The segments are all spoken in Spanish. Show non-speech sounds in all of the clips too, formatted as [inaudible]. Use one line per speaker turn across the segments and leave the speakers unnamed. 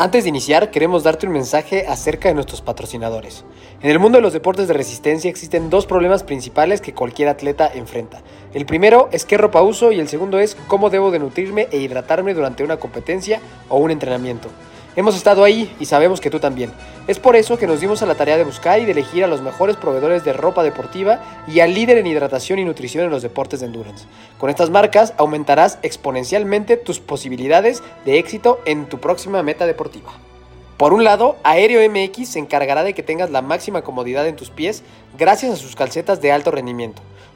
Antes de iniciar, queremos darte un mensaje acerca de nuestros patrocinadores. En el mundo de los deportes de resistencia existen dos problemas principales que cualquier atleta enfrenta. El primero es qué ropa uso y el segundo es cómo debo de nutrirme e hidratarme durante una competencia o un entrenamiento. Hemos estado ahí y sabemos que tú también. Es por eso que nos dimos a la tarea de buscar y de elegir a los mejores proveedores de ropa deportiva y al líder en hidratación y nutrición en los deportes de endurance. Con estas marcas aumentarás exponencialmente tus posibilidades de éxito en tu próxima meta deportiva. Por un lado, Aéreo MX se encargará de que tengas la máxima comodidad en tus pies gracias a sus calcetas de alto rendimiento.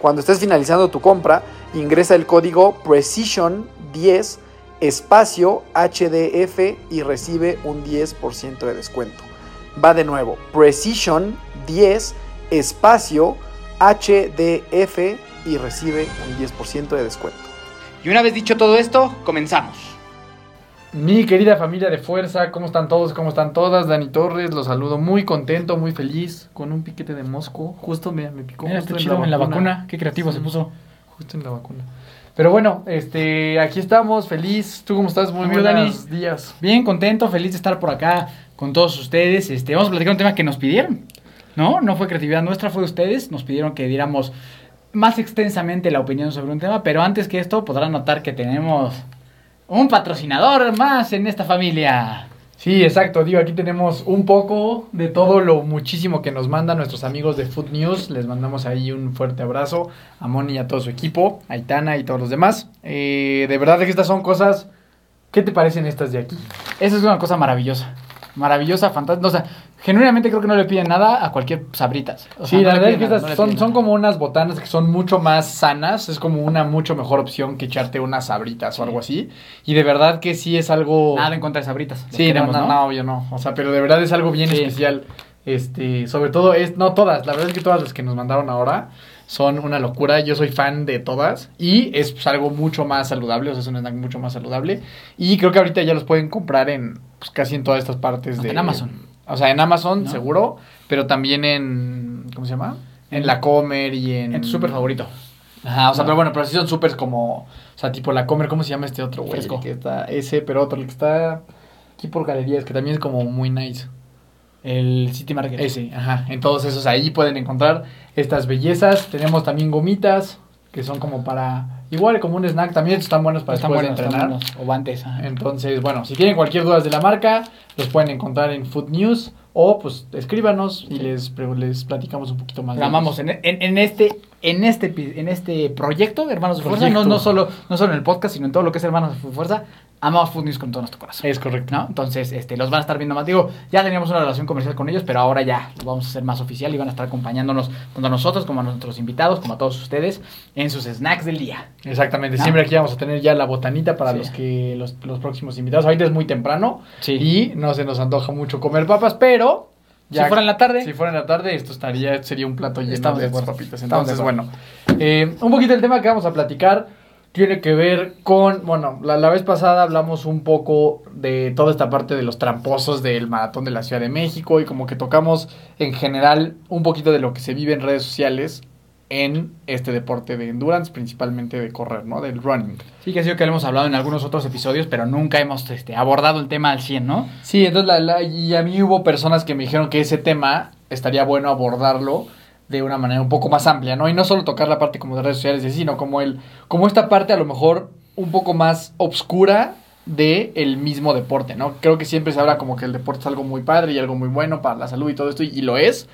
Cuando estés finalizando tu compra, ingresa el código Precision10 espacio HDF y recibe un 10% de descuento. Va de nuevo, Precision 10 espacio HDF y recibe un 10% de descuento.
Y una vez dicho todo esto, comenzamos.
Mi querida familia de fuerza, ¿cómo están todos? ¿Cómo están todas? Dani Torres, los saludo muy contento, muy feliz, con un piquete de mosco. Justo me, me picó
Mira,
justo
está chido en la vacuna. Qué creativo
Sí.
se puso.
Justo en la vacuna. Pero bueno, este, aquí estamos, feliz. ¿Tú cómo estás? Muy
Amigo
buenos días.
Bien contento, feliz de estar por acá con todos ustedes. Este, vamos a platicar un tema que nos pidieron. ¿No? No fue creatividad nuestra, fue de ustedes. Nos pidieron que diéramos más extensamente la opinión sobre un tema. Pero antes que esto, podrán notar que tenemos un patrocinador más en esta familia.
Sí, exacto. Digo, aquí tenemos un poco de todo lo muchísimo que nos mandan nuestros amigos de Food News. Les mandamos ahí un fuerte abrazo a Moni y a todo su equipo, a Itana y todos los demás. Eh, de verdad que estas son cosas... ¿Qué te parecen estas de aquí?
Esa es una cosa maravillosa. Maravillosa, fantástica. O sea,
Genuinamente creo que no le piden nada a cualquier sabritas. O sea,
Sí,
no
la verdad es que
nada,
estas
no le
son, como unas botanas que son mucho más sanas. Es como una mucho mejor opción que echarte unas sabritas o algo así. Y de verdad que sí es algo.
Nada en contra de sabritas.
Sí,
queremos,
no, no, no, obvio no. O sea, pero de verdad es algo bien
Sí.
especial. Este, sobre todo es, no todas, la verdad es que todas las que nos mandaron ahora son una locura. Yo soy fan de todas y es pues, algo mucho más saludable, o sea, es un snack mucho más saludable. Y creo que ahorita ya los pueden comprar en pues, casi en todas estas partes
Hasta
de
en Amazon.
O sea, en Amazon
¿No?
seguro, pero también en ¿cómo se llama? En la Comer y en
En tu súper favorito.
Ajá, o sea,
No.
pero bueno, pero sí son súper como, o sea, tipo la Comer, ¿cómo se llama este otro güey?
Fresco.
El Que está ese, pero otro, el que está aquí por galerías, que también es como muy nice.
El City Market.
Ese, ajá. Entonces, esos ahí pueden encontrar estas bellezas. Tenemos también gomitas, que son como para, igual como un snack, también están buenos para
Están
después
buenos,
de entrenar.
buenos. O ajá.
Entonces, bueno, si tienen cualquier duda de la marca, los pueden encontrar en Food News o pues escríbanos y les, les platicamos un poquito más.
Lo
de
amamos
ellos.
en, en- en este en este en este proyecto de Hermanos de Fuerza, no, no solo no solo en el podcast, sino en todo lo que es Hermanos de Fuerza, amamos Food News con todo nuestro corazón.
Es correcto.
¿no? Entonces, este, los van a estar viendo más. Digo, ya teníamos una relación comercial con ellos, pero ahora ya lo vamos a hacer más oficial y van a estar acompañándonos tanto a nosotros como a nuestros invitados, como a todos ustedes, en sus snacks del día.
Exactamente,
¿No?
siempre aquí vamos a tener ya la botanita para
Sí.
los que los, los próximos invitados. Ahorita es muy temprano
Sí.
y no se nos antoja mucho comer papas, pero
Si fuera en la tarde.
si fuera en la tarde esto estaría sería un plato lleno
Estamos
de
de
papitas.
De
Entonces, bueno, eh, un poquito el tema que vamos a platicar tiene que ver con, bueno, la, la vez pasada hablamos un poco de toda esta parte de los tramposos del maratón de la Ciudad de México y como que tocamos en general un poquito de lo que se vive en redes sociales en este deporte de endurance, principalmente de correr, ¿no? Del running.
Sí, que ha sido que lo hemos hablado en algunos otros episodios, pero nunca hemos este, abordado el tema al 100, ¿no?
Sí, entonces la, la- y a mí hubo personas que me dijeron que ese tema estaría bueno abordarlo de una manera un poco más amplia, ¿no? Y no solo tocar la parte como de redes sociales, sino como el, como esta parte a lo mejor un poco más obscura de el mismo deporte, ¿no? Creo que siempre se habla como que el deporte es algo muy padre y algo muy bueno para la salud y todo esto, y, y lo es,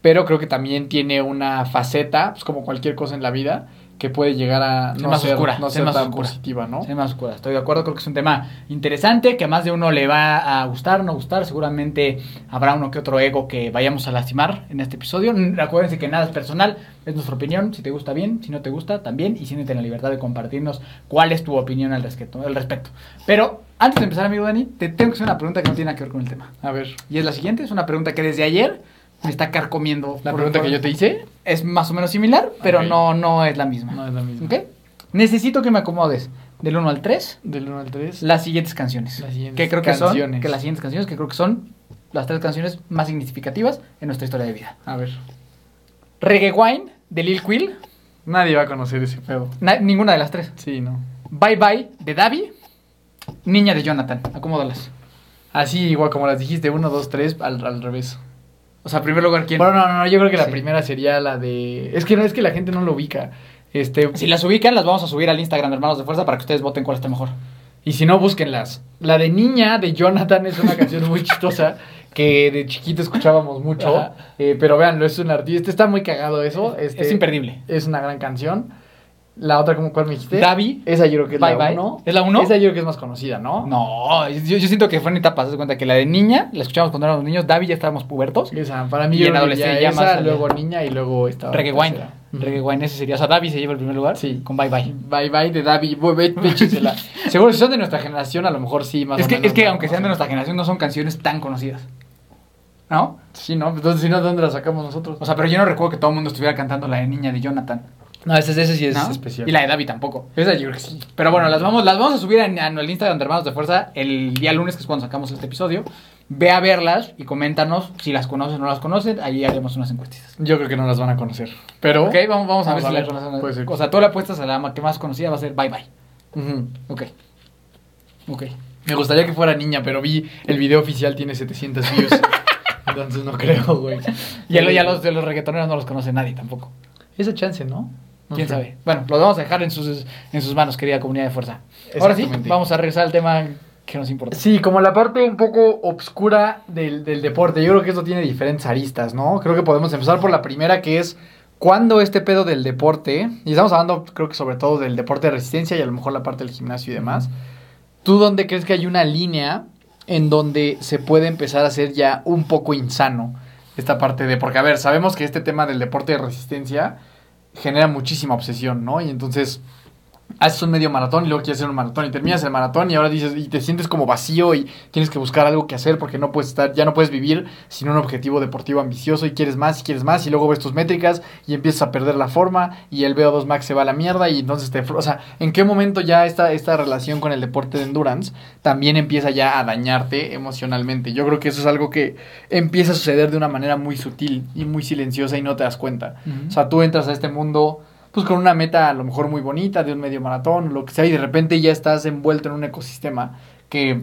pero creo que también tiene una faceta, pues como cualquier cosa en la vida, que puede llegar a
Ser
no
más
ser,
oscura,
no
ser
ser
más
tan
oscura.
positiva, ¿no?
Sí, más oscura. Estoy de acuerdo, creo que es un tema interesante, que a más de uno le va a gustar, no gustar. Seguramente habrá uno que otro ego que vayamos a lastimar en este episodio. Acuérdense que nada es personal, es nuestra opinión. Si te gusta bien, si no te gusta también. Y siéntete en la libertad de compartirnos cuál es tu opinión al respecto. Al respecto. Pero antes de empezar, amigo Dani, te tengo que hacer una pregunta que no tiene nada que ver con el tema.
A ver,
Y es la siguiente, es una pregunta que desde ayer me está carcomiendo.
la pregunta que yo te hice
Es más o menos similar, pero
Ok.
no, no es la misma.
no es la misma.
¿Ok? Necesito que me acomodes del 1 al 3
Del 1 al 3.
las siguientes canciones.
Las siguientes
que creo que son
canciones.
que las siguientes canciones que creo que son las tres canciones más significativas en nuestra historia de vida.
A ver.
Reggae Wine de Lil Quill,
Nadie va a conocer ese pedo.
na- ninguna de las tres.
Sí, no.
Bye Bye de Davi, Niña de Jonathan. Acomódalas.
Así, igual como las dijiste, 1, 2, 3, al, al revés.
O sea, en primer lugar, ¿quién?
Bueno, no, no, yo creo que la
Sí.
primera sería la de... Es que no, es que la gente no lo ubica. Este,
Si las ubican, las vamos a subir al Instagram de Hermanos de Fuerza para que ustedes voten cuál está mejor.
Y si no, búsquenlas. La de Niña de Jonathan es una canción muy chistosa que de chiquito escuchábamos mucho. Eh, pero véanlo, es un artista. Está muy cagado eso.
Es-
este,
es imperdible.
Es una gran canción. La otra, ¿cómo, ¿cuál me dijiste?
Davi.
Esa yo creo que es
Bye
la
Bye.
1.
¿Es la uno?
Esa yo creo que es más conocida, ¿no?
No, yo, yo siento que fue en etapas. Haz de cuenta que la de niña la escuchamos cuando éramos niños. Davi ya estábamos pubertos.
Esa, para mí
Y
yo
en adolescencia
ya
más
luego Niña y luego esta
Reggae Wine. Reggae Wine, ese sería. O sea, Davi se lleva el primer lugar.
Sí.
Con Bye Bye.
Bye bye de Davi. [laughs] Seguro si son de nuestra generación, a lo mejor sí, más
Es
o
que,
menos,
es que aunque sean de nuestra generación, no son canciones tan conocidas. ¿No?
Sí, ¿no? Entonces, si no, ¿dónde la sacamos nosotros?
O sea, pero yo no recuerdo que todo el mundo estuviera cantando la de Niña de Jonathan.
No, ese, ese sí es
¿no?
especial.
Y la de Davi tampoco.
Esa yo creo que sí.
Pero bueno, las vamos, las vamos a subir en, en el Instagram de Hermanos de Fuerza el día lunes, que es cuando sacamos este episodio. Ve a verlas y coméntanos si las conocen o no las conocen. Ahí haremos unas encuestas.
Yo creo que no las van a conocer. Pero.
Ok, vamos, vamos a ver si las conocen. O sea, tú le apuestas a la que más conocida va a ser Bye Bye.
Ujú.
Ok. Ok.
Me gustaría que fuera niña, pero vi el video oficial tiene 700 views. [laughs] Entonces no creo, güey.
Y ya, ya los de los reggaetoneros no los conoce nadie tampoco.
Esa chance, ¿no?
¿Quién sabe? Bueno, lo vamos a dejar en sus, en sus manos, querida comunidad de fuerza. Ahora sí, vamos a regresar al tema que nos importa.
Sí, como la parte un poco obscura del, del deporte. Yo creo que esto tiene diferentes aristas, ¿no? Creo que podemos empezar por la primera, que es cuando este pedo del deporte, y estamos hablando creo que sobre todo del deporte de resistencia y a lo mejor la parte del gimnasio y demás, ¿tú dónde crees que hay una línea en donde se puede empezar a hacer ya un poco insano esta parte de, porque a ver, sabemos que este tema del deporte de resistencia genera muchísima obsesión, ¿no? Y entonces haces un medio maratón y luego quieres hacer un maratón y terminas el maratón y ahora dices y te sientes como vacío y tienes que buscar algo que hacer porque no puedes estar ya no puedes vivir sin un objetivo deportivo ambicioso y quieres más y quieres más y luego ves tus métricas y empiezas a perder la forma y el VO2 max se va a la mierda y entonces te o sea, ¿en qué momento ya esta esta relación con el deporte de endurance también empieza ya a dañarte emocionalmente? Yo creo que eso es algo que empieza a suceder de una manera muy sutil y muy silenciosa y no te das cuenta. O sea, tú entras a este mundo pues con una meta a lo mejor muy bonita de un medio maratón, lo que sea, y de repente ya estás envuelto en un ecosistema que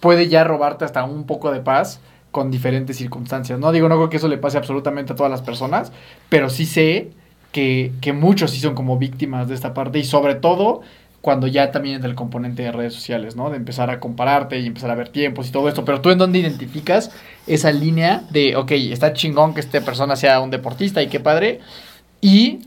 puede ya robarte hasta un poco de paz con diferentes circunstancias. No digo, no creo que eso le pase absolutamente a todas las personas, pero sí sé que, que muchos sí son como víctimas de esta parte y sobre todo cuando ya también es del componente de redes sociales, ¿no? De empezar a compararte y empezar a ver tiempos y todo esto. Pero tú en dónde identificas esa línea de, ok, está chingón que esta persona sea un deportista y qué padre. Y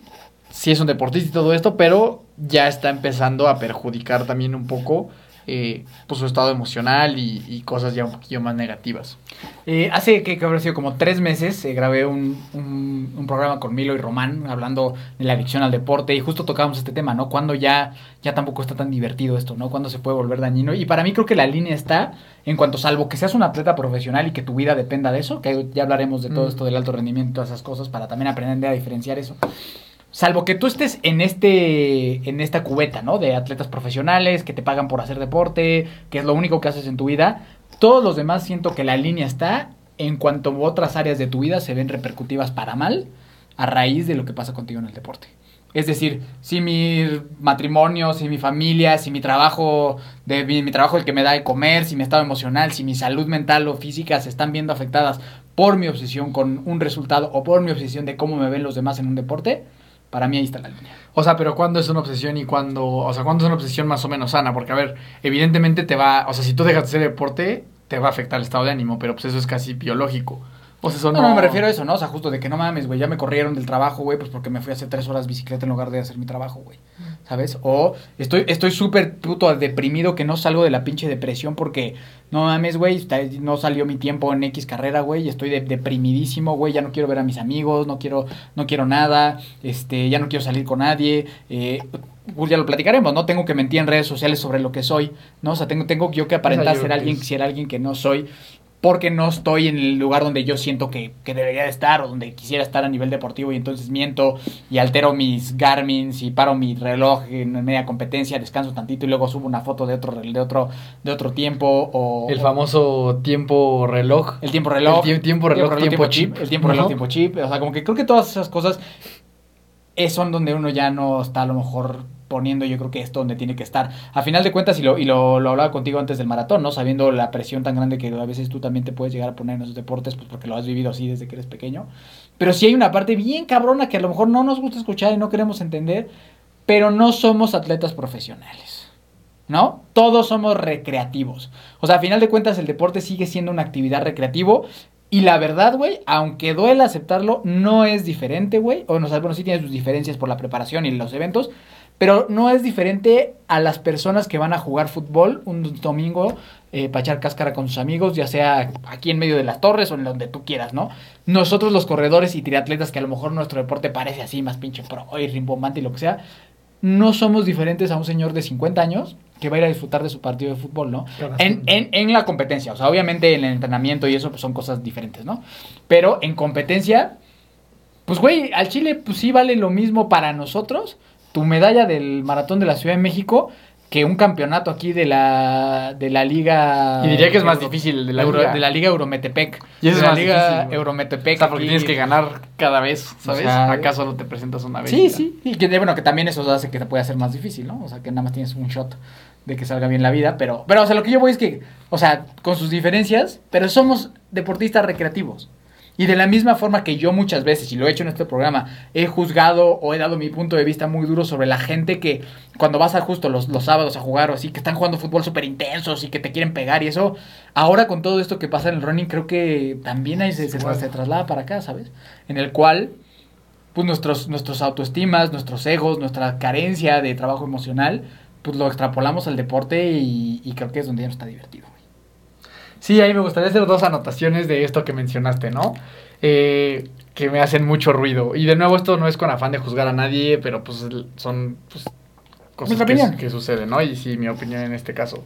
sí es un deportista y todo esto, pero ya está empezando a perjudicar también un poco eh, pues su estado emocional y, y cosas ya un poquillo más negativas.
Eh, hace que, que habrá sido como tres meses eh, grabé un, un, un programa con Milo y Román hablando de la adicción al deporte y justo tocábamos este tema, ¿no? Cuando ya, ya tampoco está tan divertido esto, ¿no? Cuando se puede volver dañino. Y para mí creo que la línea está en cuanto, salvo que seas un atleta profesional y que tu vida dependa de eso, que ya hablaremos de todo
Mm.
esto del alto rendimiento y todas esas cosas para también aprender a diferenciar eso. Salvo que tú estés en este en esta cubeta, ¿no? De atletas profesionales que te pagan por hacer deporte, que es lo único que haces en tu vida. Todos los demás siento que la línea está en cuanto otras áreas de tu vida se ven repercutivas para mal a raíz de lo que pasa contigo en el deporte. Es decir, si mi matrimonio, si mi familia, si mi trabajo, de mi, mi trabajo el que me da de comer, si mi estado emocional, si mi salud mental o física se están viendo afectadas por mi obsesión con un resultado o por mi obsesión de cómo me ven los demás en un deporte, para mí ahí está la línea.
O sea, pero ¿cuándo es una obsesión y cuándo, o sea, cuándo es una obsesión más o menos sana? Porque, a ver, evidentemente te va, o sea, si tú dejas de hacer deporte, te va a afectar el estado de ánimo, pero pues eso es casi biológico. O sea, eso
No,
no...
no, me refiero a eso, ¿no? O sea, justo de que no mames, güey, ya me corrieron del trabajo, güey, pues porque me fui a hacer tres horas bicicleta en lugar de hacer mi trabajo, güey. ¿Sabes? O estoy estoy súper puto deprimido que no salgo de la pinche depresión porque, no mames, güey, no salió mi tiempo en X carrera, güey, y estoy de- deprimidísimo, güey, ya no quiero ver a mis amigos, no quiero, no quiero nada, este, ya no quiero salir con nadie, eh, pues ya lo platicaremos, ¿no? Tengo que mentir en redes sociales sobre lo que soy, ¿no? O sea, tengo, tengo yo que aparentar
yo
ser alguien,
es-
ser alguien que no soy porque no estoy en el lugar donde yo siento que, que debería de estar o donde quisiera estar a nivel deportivo y entonces miento y altero mis Garmins y paro mi reloj en media competencia, descanso tantito y luego subo una foto de otro de otro de otro tiempo o
El famoso tiempo reloj.
el tiempo reloj,
El tie- tiempo reloj, tiempo chip.
el tiempo reloj,
Ajá.
tiempo chip, o sea, como que creo que todas esas cosas eh, son donde uno ya no está a lo mejor poniendo, yo creo que esto donde tiene que estar. A final de cuentas, y lo, y lo, lo hablaba contigo antes del maratón, ¿no? Sabiendo la presión tan grande que a veces tú también te puedes llegar a poner en esos deportes, pues porque lo has vivido así desde que eres pequeño. Pero sí hay una parte bien cabrona que a lo mejor no nos gusta escuchar y no queremos entender, pero no somos atletas profesionales. ¿No? Todos somos recreativos. O sea, a final de cuentas el deporte sigue siendo una actividad recreativo. Y la verdad, güey, aunque duela aceptarlo, no es diferente, güey. O no, bueno, sí tiene sus diferencias por la preparación y los eventos. Pero no es diferente a las personas que van a jugar fútbol un domingo eh, para echar cáscara con sus amigos, ya sea aquí en medio de las torres o en donde tú quieras, ¿no? Nosotros los corredores y triatletas, que a lo mejor nuestro deporte parece así, más pinche pro y rimbombante y lo que sea, no somos diferentes a un señor de 50 años que va a ir a disfrutar de su partido de fútbol, ¿no? En, en, en la competencia, o sea, obviamente en el entrenamiento y eso pues, son cosas diferentes, ¿no? Pero en competencia, pues güey, al Chile pues sí vale lo mismo para nosotros tu medalla del maratón de la Ciudad de México que un campeonato aquí de la de la liga
Y diría que es más
Euro-
difícil de la
Euro-
liga.
de la liga Eurometepec
Y eso
de
es
la liga
difícil.
Eurometepec
O sea, porque
aquí.
tienes que ganar cada vez, ¿sabes?
sea,
Acá solo te presentas una vez.
Sí,
y
sí. Y que bueno, que también eso hace que te pueda hacer más difícil, ¿no? O sea, que nada más tienes un shot de que salga bien la vida, pero pero o sea, lo que yo voy es que, o sea, con sus diferencias, pero somos deportistas recreativos. Y de la misma forma que yo muchas veces, y lo he hecho en este programa, he juzgado o he dado mi punto de vista muy duro sobre la gente que cuando vas a justo los, los sábados a jugar o así, que están jugando fútbol súper intensos y que te quieren pegar y eso, ahora con todo esto que pasa en el running, creo que también ahí se, se, se traslada para acá, ¿sabes? En el cual pues nuestros, nuestros autoestimas, nuestros egos, nuestra carencia de trabajo emocional, pues lo extrapolamos al deporte y, y creo que es donde ya no está divertido.
Sí, ahí me gustaría hacer dos anotaciones de esto que mencionaste, ¿no? Eh, que me hacen mucho ruido. Y de nuevo, esto no es con afán de juzgar a nadie, pero pues son pues, cosas que suceden, ¿no? Y sí, mi opinión en este caso.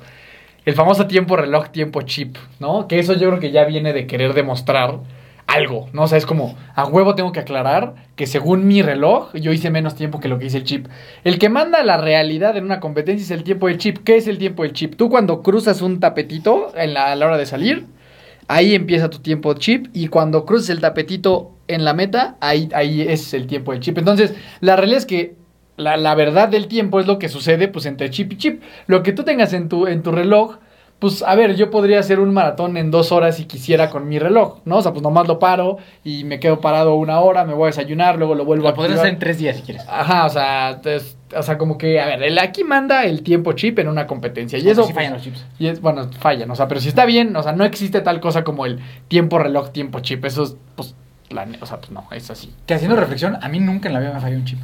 El famoso tiempo reloj, tiempo chip, ¿no? Que eso yo creo que ya viene de querer demostrar algo, ¿no? O sea, es como, a huevo tengo que aclarar que según mi reloj, yo hice menos tiempo que lo que hice el chip. El que manda la realidad en una competencia es el tiempo del chip. ¿Qué es el tiempo del chip? Tú cuando cruzas un tapetito en la- a la hora de salir, ahí empieza tu tiempo chip y cuando cruces el tapetito en la meta, ahí, ahí es el tiempo del chip. Entonces, la realidad es que la, la verdad del tiempo es lo que sucede pues entre chip y chip. Lo que tú tengas en tu, en tu reloj, pues a ver, yo podría hacer un maratón en dos horas si quisiera con mi reloj, ¿no? O sea, pues nomás lo paro y me quedo parado una hora, me voy a desayunar, luego lo vuelvo a
Lo podrías
activar.
hacer en tres días si quieres.
Ajá, o sea, es- o sea, como que, a ver, el aquí manda el tiempo chip en una competencia. Y eso,
sí fallan los chips.
y es, bueno, fallan, o sea, pero si está bien, o sea, no existe tal cosa como el tiempo reloj, tiempo chip. Eso es, pues, la ne- o sea, pues no, es así.
Que haciendo reflexión, a mí nunca en la vida me falló un chip.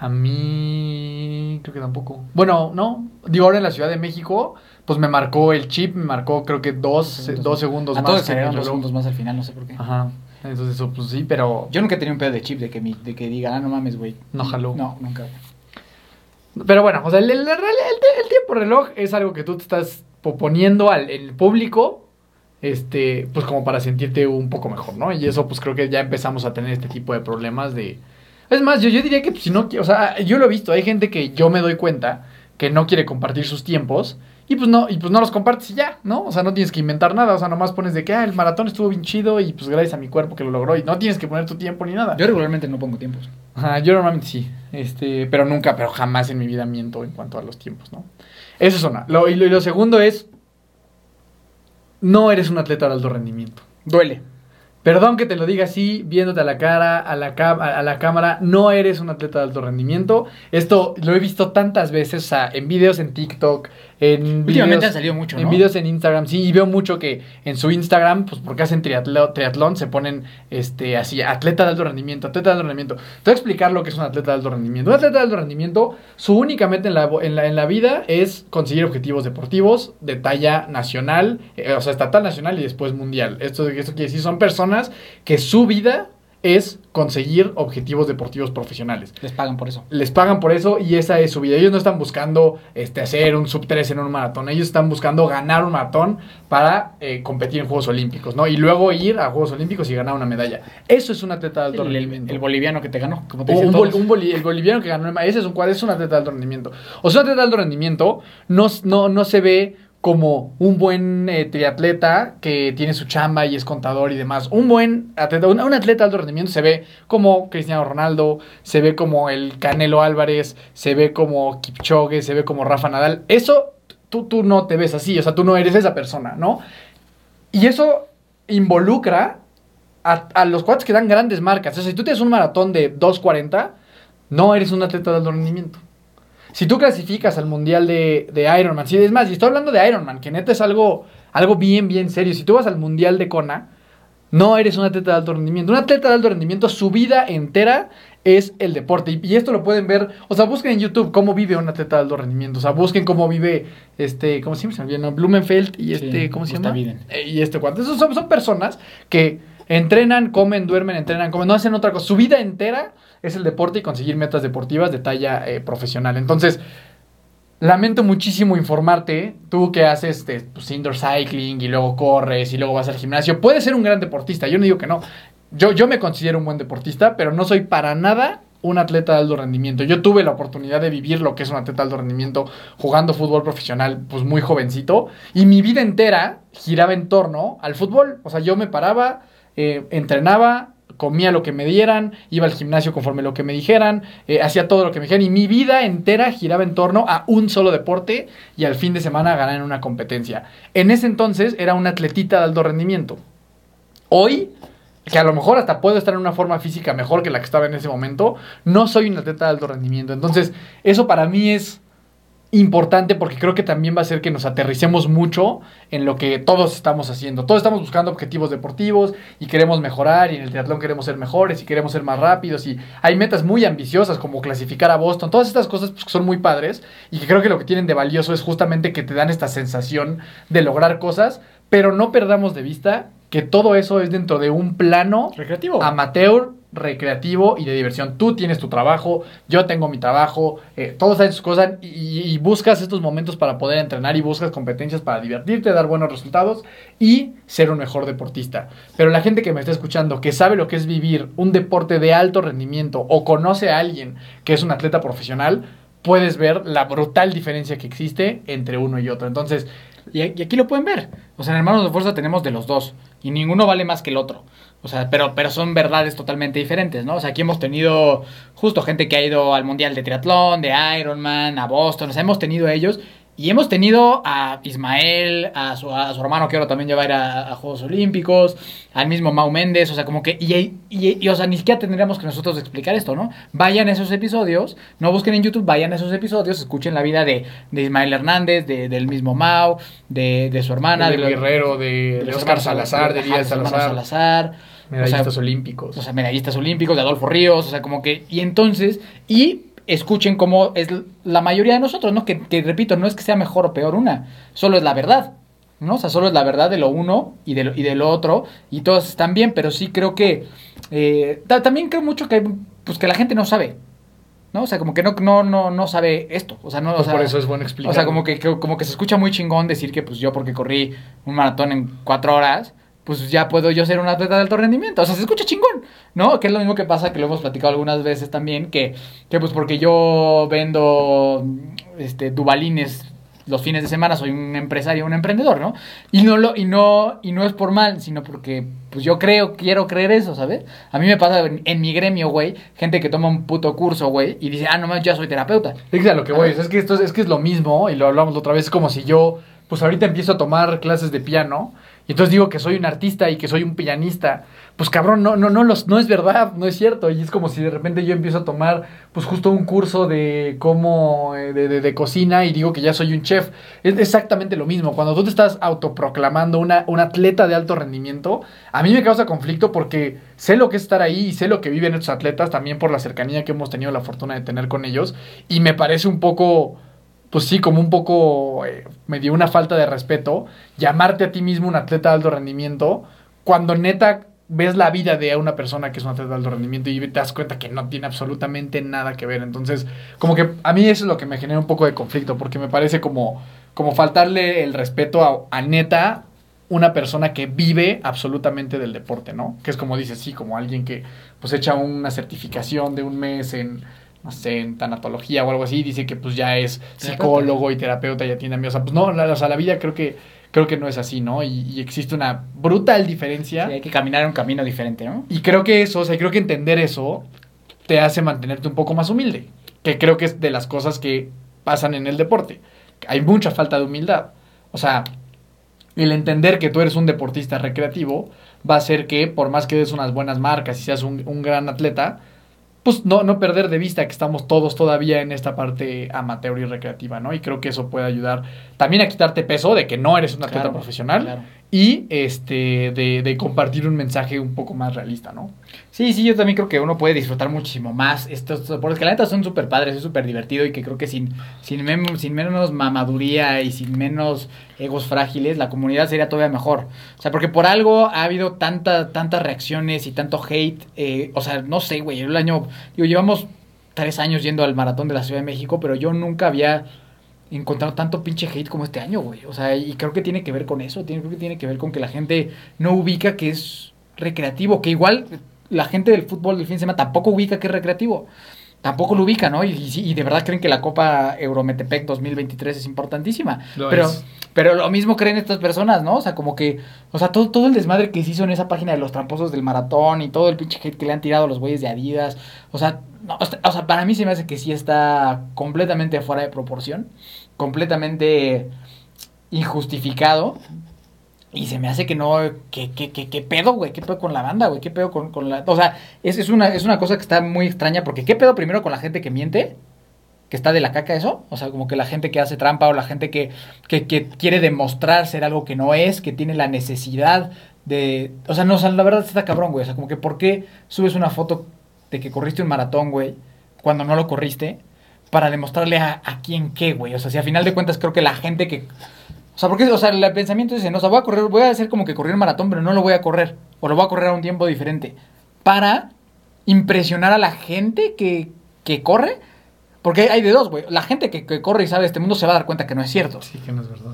A mí, creo que tampoco. Bueno, no, digo, ahora en la Ciudad de México, pues me marcó el chip, me marcó creo que dos, dos segundos,
a
más.
todos
que
dos segundos más al final, no sé por qué.
Ajá, entonces eso, pues sí, pero
Yo nunca he tenido un pedo de chip de que, mi, de que diga, ah, no mames, güey.
No jaló.
No, nunca.
Pero bueno, o sea, el, el- el- el- el tiempo reloj es algo que tú te estás poniendo al el público, este, pues como para sentirte un poco mejor, ¿no? Y eso, pues creo que ya empezamos a tener este tipo de problemas de... Es más, yo, yo diría que pues, si no, o sea, yo lo he visto, hay gente que yo me doy cuenta que no quiere compartir sus tiempos y pues no, y pues no los compartes y ya, ¿no? O sea, no tienes que inventar nada, o sea, nomás pones de que, ah, el maratón estuvo bien chido y pues gracias a mi cuerpo que lo logró y no tienes que poner tu tiempo ni nada.
Yo regularmente no pongo tiempos.
Ajá, yo normalmente sí, este, pero nunca, pero jamás en mi vida miento en cuanto a los tiempos, ¿no? Eso es una. Lo, y, lo, y lo segundo es, no eres un atleta de alto rendimiento.
Duele.
Perdón que te lo diga así, viéndote a la cara, a la, a la cámara, no eres un atleta de alto rendimiento. Esto lo he visto tantas veces, o sea, en videos en TikTok, en
Últimamente
videos,
han salido mucho,
en
¿no?
videos en Instagram, sí, y veo mucho que en su Instagram, pues porque hacen triatlo- triatlón, se ponen este así, atleta de alto rendimiento, atleta de alto rendimiento. Te voy a explicar lo que es un atleta de alto rendimiento. Un atleta de alto rendimiento, su única meta en la, en la, en la vida es conseguir objetivos deportivos de talla nacional, eh, o sea, estatal, nacional y después mundial. Esto, esto quiere decir, son personas que su vida es conseguir objetivos deportivos profesionales
Les pagan por eso.
les pagan por eso y esa es su vida. Ellos no están buscando este, hacer un sub 3 en un maratón, ellos están buscando ganar un maratón para eh, competir en Juegos Olímpicos, ¿no? Y luego ir a Juegos Olímpicos y ganar una medalla. Eso es un atleta de alto
El,
rendimiento.
el boliviano que te ganó, como te
O
dicen
un, bol-
todos.
un boli- el boliviano que ganó ese es un cuadro, es un atleta de alto rendimiento. O sea, un atleta de alto rendimiento no, no, no se ve como un buen eh, triatleta que tiene su chamba y es contador y demás. Un buen atleta, un, un atleta de alto rendimiento se ve como Cristiano Ronaldo, se ve como el Canelo Álvarez, se ve como Kipchoge, se ve como Rafa Nadal. Eso tú, tú no te ves así, o sea, tú no eres esa persona, ¿no? Y eso involucra a, a los cuates que dan grandes marcas. O sea, si tú tienes un maratón de 2.40, no eres un atleta de alto rendimiento. Si tú clasificas al mundial de, de Ironman, si es más, y estoy hablando de Ironman, que neta es algo, algo bien, bien serio. Si tú vas al mundial de Kona, no eres un atleta de alto rendimiento. Un atleta de alto rendimiento, su vida entera es el deporte. Y, y esto lo pueden ver, o sea, busquen en YouTube cómo vive un atleta de alto rendimiento. O sea, busquen cómo vive, este, ¿cómo se llama? Blumenfeld y
Sí,
este, ¿cómo se llama? Eh, y este cuánto. Esos son, son personas que entrenan, comen, duermen, entrenan, comen, no hacen otra cosa. Su vida entera es el deporte y conseguir metas deportivas de talla eh, profesional. Entonces, lamento muchísimo informarte, tú que haces este, pues, indoor cycling y luego corres y luego vas al gimnasio, puedes ser un gran deportista, yo no digo que no. Yo, yo me considero un buen deportista, pero no soy para nada un atleta de alto rendimiento. Yo tuve la oportunidad de vivir lo que es un atleta de alto rendimiento jugando fútbol profesional, pues muy jovencito, y mi vida entera giraba en torno al fútbol. O sea, yo me paraba, eh, entrenaba, comía lo que me dieran, iba al gimnasio conforme lo que me dijeran, eh, hacía todo lo que me dijeran y mi vida entera giraba en torno a un solo deporte y al fin de semana ganar en una competencia. En ese entonces era un atletita de alto rendimiento. Hoy, que a lo mejor hasta puedo estar en una forma física mejor que la que estaba en ese momento, no soy un atleta de alto rendimiento. Entonces, eso para mí es importante porque creo que también va a hacer que nos aterricemos mucho en lo que todos estamos haciendo. Todos estamos buscando objetivos deportivos y queremos mejorar y en el triatlón queremos ser mejores y queremos ser más rápidos y hay metas muy ambiciosas como clasificar a Boston. Todas estas cosas pues, son muy padres y que creo que lo que tienen de valioso es justamente que te dan esta sensación de lograr cosas, pero no perdamos de vista que todo eso es dentro de un plano
Recreativo.
amateur, recreativo y de diversión. Tú tienes tu trabajo, yo tengo mi trabajo, eh, todos hacen sus cosas y, y- buscas estos momentos para poder entrenar y buscas competencias para divertirte, dar buenos resultados y ser un mejor deportista. Pero la gente que me está escuchando, que sabe lo que es vivir un deporte de alto rendimiento o conoce a alguien que es un atleta profesional, puedes ver la brutal diferencia que existe entre uno y otro. Entonces,
y aquí lo pueden ver. O sea, en Hermanos de Fuerza tenemos de los dos. Y ninguno vale más que el otro. O sea, pero, pero son verdades totalmente diferentes, ¿no? O sea, aquí hemos tenido justo gente que ha ido al Mundial de Triatlón, de Ironman, a Boston. O sea, hemos tenido a ellos. Y hemos tenido a Ismael, a su, a su hermano que ahora también lleva a ir a, a Juegos Olímpicos, al mismo Mau Méndez, o sea, como que, y, y- y, o sea, ni siquiera tendríamos que nosotros explicar esto, ¿no? Vayan a esos episodios, no busquen en YouTube, vayan a esos episodios, escuchen la vida de, de Ismael Hernández, de- del mismo Mau, de, de su hermana,
de Guerrero, de, Oscar Salazar, de Díaz Salazar, medallistas
o sea,
olímpicos.
o sea, medallistas olímpicos, de Adolfo Ríos, o sea, como que, y entonces, y escuchen cómo es la mayoría de nosotros, ¿no? Que, que, repito, no es que sea mejor o peor una, solo es la verdad, ¿no? O sea, solo es la verdad de lo uno y de lo, y de lo otro, y todos están bien, pero sí creo que, eh, ta- también creo mucho que, pues, que la gente no sabe, ¿no? O sea, como que no, no, no, no sabe esto, o sea, no, o
Pues
sea,
por eso es bueno explicar.
o sea, como que- como que se escucha muy chingón decir que pues yo porque corrí un maratón en cuatro horas, pues ya puedo yo ser un atleta de alto rendimiento. O sea, se escucha chingón, ¿no? Que es lo mismo que pasa, que lo hemos platicado algunas veces también, que, que pues porque yo vendo este dubalines los fines de semana, soy un empresario, un emprendedor, ¿no? Y no lo, y no, y no es por mal, sino porque pues yo creo, quiero creer eso, ¿sabes? A mí me pasa en, en mi gremio, güey, gente que toma un puto curso, güey, y dice, ah, no ya soy terapeuta.
Es que a lo que voy, es que esto es, es que es lo mismo, y lo hablamos la otra vez, es como si yo, pues ahorita empiezo a tomar clases de piano, y entonces digo que soy un artista y que soy un pianista. Pues cabrón, no, no, no, los, no es verdad, no es cierto. Y es como si de repente yo empiezo a tomar, pues justo un curso de cómo, eh, de, de- de cocina y digo que ya soy un chef. Es exactamente lo mismo. Cuando tú te estás autoproclamando una, un atleta de alto rendimiento, a mí me causa conflicto porque sé lo que es estar ahí y sé lo que viven estos atletas también por la cercanía que hemos tenido la fortuna de tener con ellos. Y me parece un poco pues sí, como un poco eh, me dio una falta de respeto llamarte a ti mismo un atleta de alto rendimiento cuando neta ves la vida de una persona que es un atleta de alto rendimiento y te das cuenta que no tiene absolutamente nada que ver. Entonces, como que a mí eso es lo que me genera un poco de conflicto porque me parece como, como faltarle el respeto a, a neta una persona que vive absolutamente del deporte, ¿no? Que es como dices, sí, como alguien que pues echa una certificación de un mes en no sé, en tanatología o algo así, dice que pues ya es psicólogo y terapeuta y atiende a mí. O sea, pues no, la, o sea, la vida creo que, creo que no es así, ¿no? Y, y existe una brutal diferencia.
Sí, hay que caminar un camino diferente, ¿no?
Y creo que eso, o sea, creo que entender eso te hace mantenerte un poco más humilde. Que creo que es de las cosas que pasan en el deporte. Hay mucha falta de humildad. O sea, el entender que tú eres un deportista recreativo va a hacer que, por más que des unas buenas marcas y seas un, un gran atleta, pues no, no perder de vista que estamos todos todavía en esta parte amateur y recreativa, ¿no? Y creo que eso puede ayudar también a quitarte peso de que no eres un atleta
Claro,
profesional
claro.
Y este de, de compartir un mensaje un poco más realista, ¿no?
Sí, sí, yo también creo que uno puede disfrutar muchísimo más estos deportes que la neta son súper padres, es súper divertido y que creo que sin, sin, sin menos mamaduría y sin menos egos frágiles, la comunidad sería todavía mejor. O sea, porque por algo ha habido tanta, tantas reacciones y tanto hate. eh, o sea, no sé, güey, el año, digo, llevamos tres años yendo al maratón de la Ciudad de México, pero yo nunca había encontrado tanto pinche hate como este año, güey. O sea, y creo que tiene que ver con eso, tiene, creo que tiene que ver con que la gente no ubica que es recreativo, que igual la gente del fútbol del fin de semana tampoco ubica que es recreativo. Tampoco lo ubica, ¿no? Y, y de verdad creen que la Copa Eurometepec 2023 es importantísima.
Lo
pero,
es.
pero lo mismo creen estas personas, ¿no? O sea, como que, o sea, todo, todo el desmadre que se hizo en esa página de los tramposos del maratón y todo el pinche hate que le han tirado a los güeyes de Adidas. O sea, no, o sea, o sea, para mí se me hace que sí está completamente fuera de proporción, completamente injustificado. Y se me hace que no, que, que, que, que pedo, güey, qué pedo con la banda, güey, qué pedo con, con la... O sea, es, es, una, es una cosa que está muy extraña, porque qué pedo primero con la gente que miente, que está de la caca eso, o sea, como que la gente que hace trampa o la gente que, que, que quiere demostrar ser algo que no es, que tiene la necesidad de... O sea, no, o sea, la verdad está cabrón, güey, o sea, como que ¿por qué subes una foto de que corriste un maratón, güey, cuando no lo corriste? Para demostrarle a, a quién qué, güey. O sea, si a final de cuentas creo que la gente que O sea, porque o sea, el pensamiento es, no, o sea, voy a correr, voy a hacer como que correr maratón, pero no lo voy a correr. O lo voy a correr a un tiempo diferente. Para impresionar a la gente que, que corre. Porque hay de dos, güey. La gente que, que corre y sabe este mundo se va a dar cuenta que no es cierto.
Sí, que no es verdad.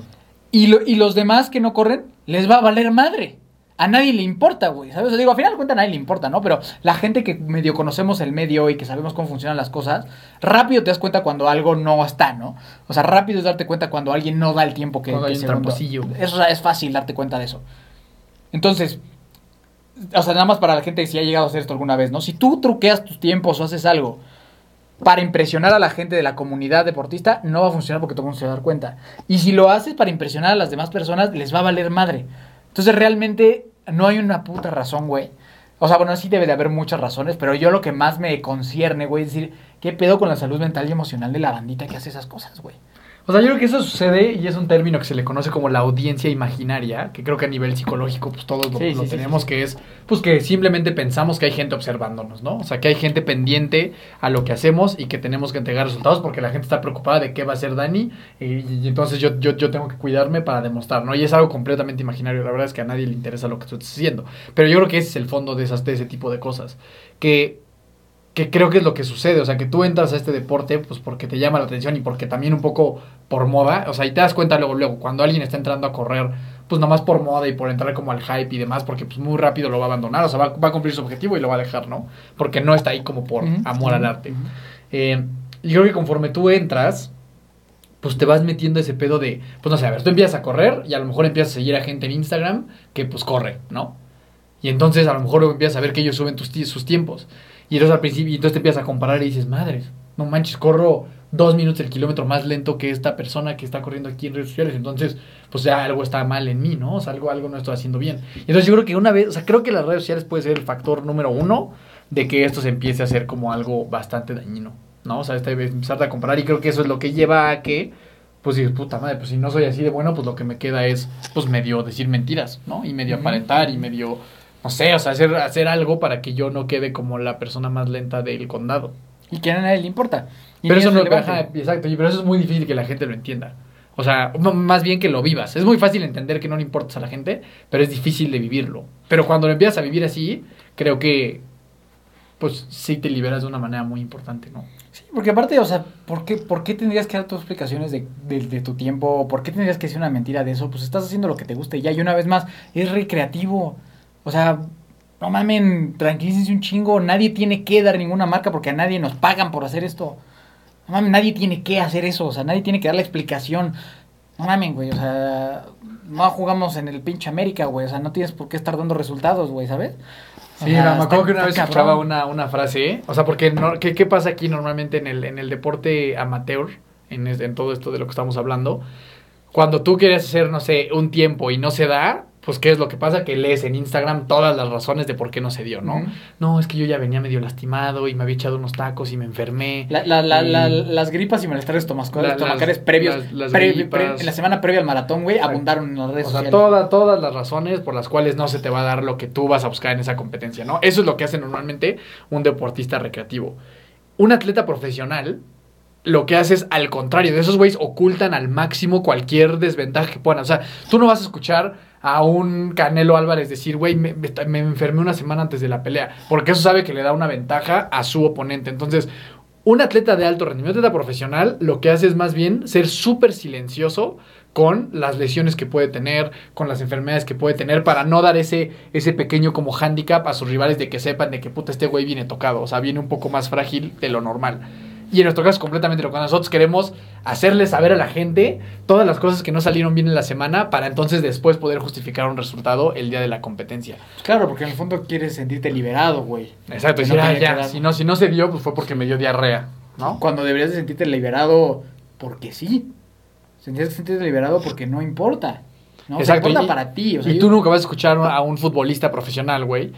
Y, lo- y los demás que no corren, les va a valer madre. A nadie le importa, güey. ¿Sabes? O sea, digo, al final de cuentas a nadie le importa, ¿no? Pero la gente que medio conocemos el medio y que sabemos cómo funcionan las cosas, rápido te das cuenta cuando algo no está, ¿no? O sea, rápido es darte cuenta cuando alguien no da el tiempo que,
Cuando
que
hay un tramposillo.
Sea, es fácil darte cuenta de eso. Entonces, o sea, nada más para la gente que si ha llegado a hacer esto alguna vez, ¿no? Si tú truqueas tus tiempos o haces algo para impresionar a la gente de la comunidad deportista, no va a funcionar porque todo el mundo se va a dar cuenta. Y si lo haces para impresionar a las demás personas, les va a valer madre. Entonces realmente no hay una puta razón, güey. O sea, bueno, sí debe de haber muchas razones, pero yo lo que más me concierne, güey, es decir, ¿qué pedo con la salud mental y emocional de la bandita que hace esas cosas, güey?
O sea, yo creo que eso sucede y es un término que se le conoce como la audiencia imaginaria, que creo que a nivel psicológico pues todos lo,
Sí, sí,
lo
sí,
tenemos, que es pues que simplemente pensamos que hay gente observándonos, ¿no? O sea, que hay gente pendiente a lo que hacemos y que tenemos que entregar resultados porque la gente está preocupada de qué va a hacer Dani y, y entonces yo, yo, yo tengo que cuidarme para demostrar, ¿no? Y es algo completamente imaginario, la verdad es que a nadie le interesa lo que tú estás haciendo. Pero yo creo que ese es el fondo de, esas, de ese tipo de cosas, que que creo que es lo que sucede, o sea, que tú entras a este deporte pues porque te llama la atención y porque también un poco por moda, o sea, y te das cuenta luego, luego, cuando alguien está entrando a correr, pues nomás por moda y por entrar como al hype y demás, porque pues muy rápido lo va a abandonar, o sea, va, va a cumplir su objetivo y lo va a dejar, ¿no? Porque no está ahí como por amor al arte. Eh, y creo que conforme tú entras, pues te vas metiendo ese pedo de, pues no sé, a ver, tú empiezas a correr y a lo mejor empiezas a seguir a gente en Instagram que pues corre, ¿no? Y entonces a lo mejor luego empiezas a ver que ellos suben tus, sus tiempos. Y entonces al principio, y entonces te empiezas a comparar y dices, madres, no manches, corro dos minutos el kilómetro más lento que esta persona que está corriendo aquí en redes sociales. Entonces, pues ya algo está mal en mí, ¿no? O sea, algo, algo no estoy haciendo bien. Y entonces yo creo que una vez, o sea, creo que las redes sociales puede ser el factor número uno de que esto se empiece a hacer como algo bastante dañino, ¿no? O sea, esta vez empezarte a comparar y creo que eso es lo que lleva a que, pues dices, puta madre, pues si no soy así de bueno, pues lo que me queda es, pues medio decir mentiras, ¿no? Y medio aparentar y medio, no sé, o sea, hacer, hacer algo para que yo no quede como la persona más lenta del condado.
Y que a nadie le importa. Y
Pero eso
es
no, ajá, exacto, y- pero eso es muy difícil que la gente lo entienda. O sea, más bien que lo vivas. Es muy fácil entender que no le importas a la gente, pero es difícil de vivirlo. Pero cuando lo empiezas a vivir así, creo que pues sí te liberas de una manera muy importante, ¿no?
Sí, porque aparte, o sea, ¿por qué, por qué tendrías que dar tus explicaciones de, de- de tu tiempo? ¿Por qué tendrías que decir una mentira de eso? Pues estás haciendo lo que te gusta y ya. Y una vez más, es recreativo. O sea, no mamen, tranquilícense un chingo. Nadie tiene que dar ninguna marca porque a nadie nos pagan por hacer esto. No mamen, nadie tiene que hacer eso. O sea, nadie tiene que dar la explicación. No mamen, güey. O sea, no jugamos en el pinche América, güey. O sea, no tienes por qué estar dando resultados, güey, ¿sabes?
Sí, me acuerdo que una vez escuchaba una, una frase, o sea, porque no, ¿qué, qué pasa aquí normalmente en el, en el deporte amateur, en, en todo esto de lo que estamos hablando? Cuando tú quieres hacer, no sé, un tiempo y no se da, pues ¿qué es lo que pasa? Que lees en Instagram todas las razones de por qué no se dio, ¿no? No, es que yo ya venía medio lastimado y me había echado unos tacos y me enfermé.
La- la-
Y-
la- las gripas y malestares estomacales previos,
las-
pre- en la semana previa al maratón, güey, abundaron en las redes
O sea, toda- todas las razones por las cuales no se te va a dar lo que tú vas a buscar en esa competencia, ¿no? Eso es lo que hace normalmente un deportista recreativo. Un atleta profesional lo que hace es al contrario, de esos güeyes ocultan al máximo cualquier desventaja que puedan. O sea, tú no vas a escuchar a un Canelo Álvarez decir, güey, me, enfermé una semana antes de la pelea, porque eso sabe que le da una ventaja a su oponente. Entonces, un atleta de alto rendimiento, atleta profesional, lo que hace es más bien ser súper silencioso con las lesiones que puede tener, con las enfermedades que puede tener, para no dar ese, ese pequeño como handicap a sus rivales de que sepan de que puta este güey viene tocado, o sea, viene un poco más frágil de lo normal. Y en nuestro caso es completamente lo que nosotros queremos hacerle saber a la gente todas las cosas que no salieron bien en la semana para entonces después poder justificar un resultado el día de la competencia.
Claro, porque en el fondo quieres sentirte liberado, güey.
Exacto, decir,
no
"Ah, ya,
que dar".
si no, si no se dio, pues fue porque me dio diarrea, ¿no?
Cuando deberías de sentirte liberado porque sí. Que sentirte liberado porque no importa. ¿no? O sea,
Exacto,
importa
y-
para ti. O sea,
y
yo-
tú nunca vas a escuchar a un futbolista profesional, güey,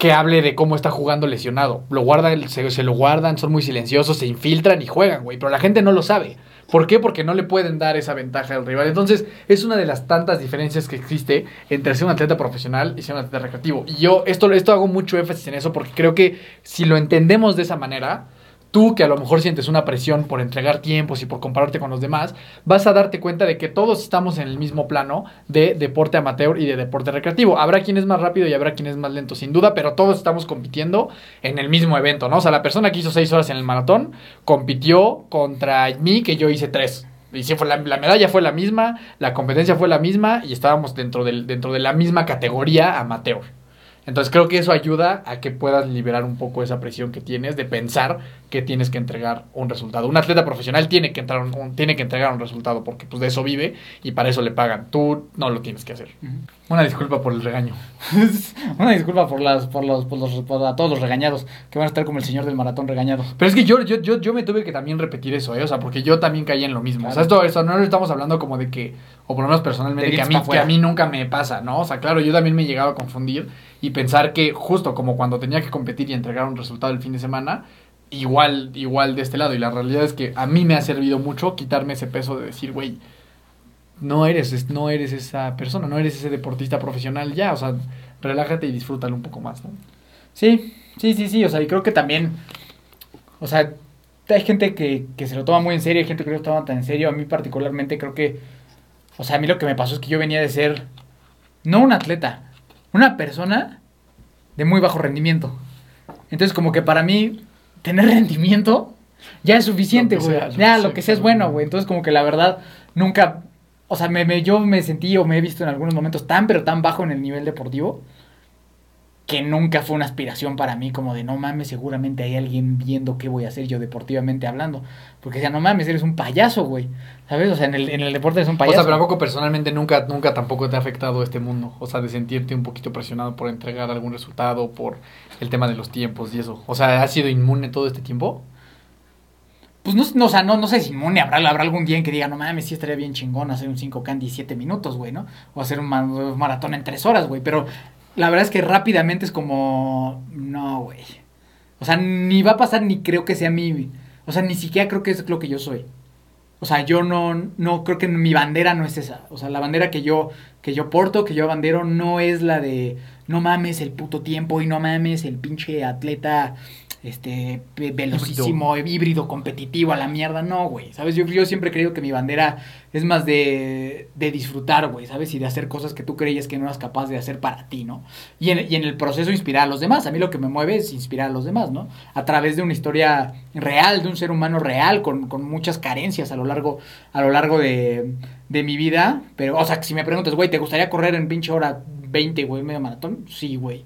que hable de cómo está jugando lesionado. Lo guardan, se, lo guardan, son muy silenciosos, se infiltran y juegan, güey. Pero la gente no lo sabe. ¿Por qué? Porque no le pueden dar esa ventaja al rival. Entonces, es una de las tantas diferencias que existe entre ser un atleta profesional y ser un atleta recreativo. Y yo esto, esto hago mucho énfasis en eso porque creo que si lo entendemos de esa manera, tú que a lo mejor sientes una presión por entregar tiempos y por compararte con los demás, vas a darte cuenta de que todos estamos en el mismo plano de deporte amateur y de deporte recreativo. Habrá quien es más rápido y habrá quien es más lento, sin duda, pero todos estamos compitiendo en el mismo evento, ¿no? O sea, la persona que hizo seis horas en el maratón compitió contra mí, que yo hice tres. Y sí, fue la, la medalla fue la misma, la competencia fue la misma y estábamos dentro, del, dentro de la misma categoría amateur. Entonces creo que eso ayuda a que puedas liberar un poco esa presión que tienes de pensar que tienes que entregar un resultado. Un atleta profesional tiene que, entrar un- tiene que entregar un resultado porque pues de eso vive y para eso le pagan. Tú no lo tienes que hacer. Una disculpa por el regaño. [laughs]
Una disculpa por las, por los, por los, por a todos los regañados, que van a estar como el señor del maratón regañado.
Pero es que yo, yo, yo, yo me tuve que también repetir eso, ¿eh? O sea, porque yo también caí en lo mismo. O sea, esto, esto no estamos hablando como de que, o por lo menos personalmente, que a, mí, que a mí nunca me pasa, ¿no? O sea, claro, yo también me he llegado a confundir y pensar que justo como cuando tenía que competir y entregar un resultado el fin de semana, igual, igual de este lado. Y la realidad es que a mí me ha servido mucho quitarme ese peso de decir, güey, no eres, es- no eres esa persona, no eres ese deportista profesional ya. O sea, relájate y disfrútalo un poco más.
Sí, sí, sí, sí, o sea, y creo que también, o sea, hay gente que, que se lo toma muy en serio, hay gente que no lo toma tan en serio, a mí particularmente creo que, o sea, a mí lo que me pasó es que yo venía de ser, no un atleta, una persona de muy bajo rendimiento. Entonces, como que para mí, tener rendimiento ya es suficiente, güey. Ya, lo que sea es bueno, güey. Entonces, como que la verdad, nunca, o sea, me, me- yo me sentí o me he visto en algunos momentos tan, pero tan bajo en el nivel deportivo que nunca fue una aspiración para mí como de no mames, seguramente hay alguien viendo qué voy a hacer yo deportivamente hablando. Porque decía, no mames, eres un payaso, güey. ¿Sabes? O sea, en el, en el deporte eres un
O
payaso.
sea, pero ¿a poco personalmente nunca, nunca tampoco te ha afectado este mundo? O sea, de sentirte un poquito presionado por entregar algún resultado, por el tema de los tiempos y eso. O sea, ¿has sido inmune todo este tiempo?
Pues no, no, o sea, no, no sé si inmune, habrá, habrá algún día en que diga, no mames, sí estaría bien chingón hacer un 5K en 17 minutos, güey, ¿no? O hacer un maratón en 3 horas, güey. Pero la verdad es que rápidamente es como, no, güey. O sea, ni va a pasar ni creo que sea mi... O sea, ni siquiera creo que es lo que yo soy. O sea, yo no, no creo que mi bandera no es esa. O sea, la bandera que yo, que yo porto, que yo bandero, no es la de no mames el puto tiempo y no mames el pinche atleta este ve- velocísimo, híbrido. competitivo a la mierda. No, güey. ¿Sabes? Yo, yo siempre he creído que mi bandera es más de, de disfrutar, güey, ¿sabes? Y de hacer cosas que tú creías que no eras capaz de hacer para ti, ¿no? Y en, y en el proceso inspirar a los demás. A mí lo que me mueve es inspirar a los demás, ¿no? A través de una historia real, de un ser humano real, con, con muchas carencias a lo largo, a lo largo de, de mi vida. Pero, o sea, si me preguntas, güey, ¿te gustaría correr en pinche hora 20, güey, medio maratón? Sí, güey.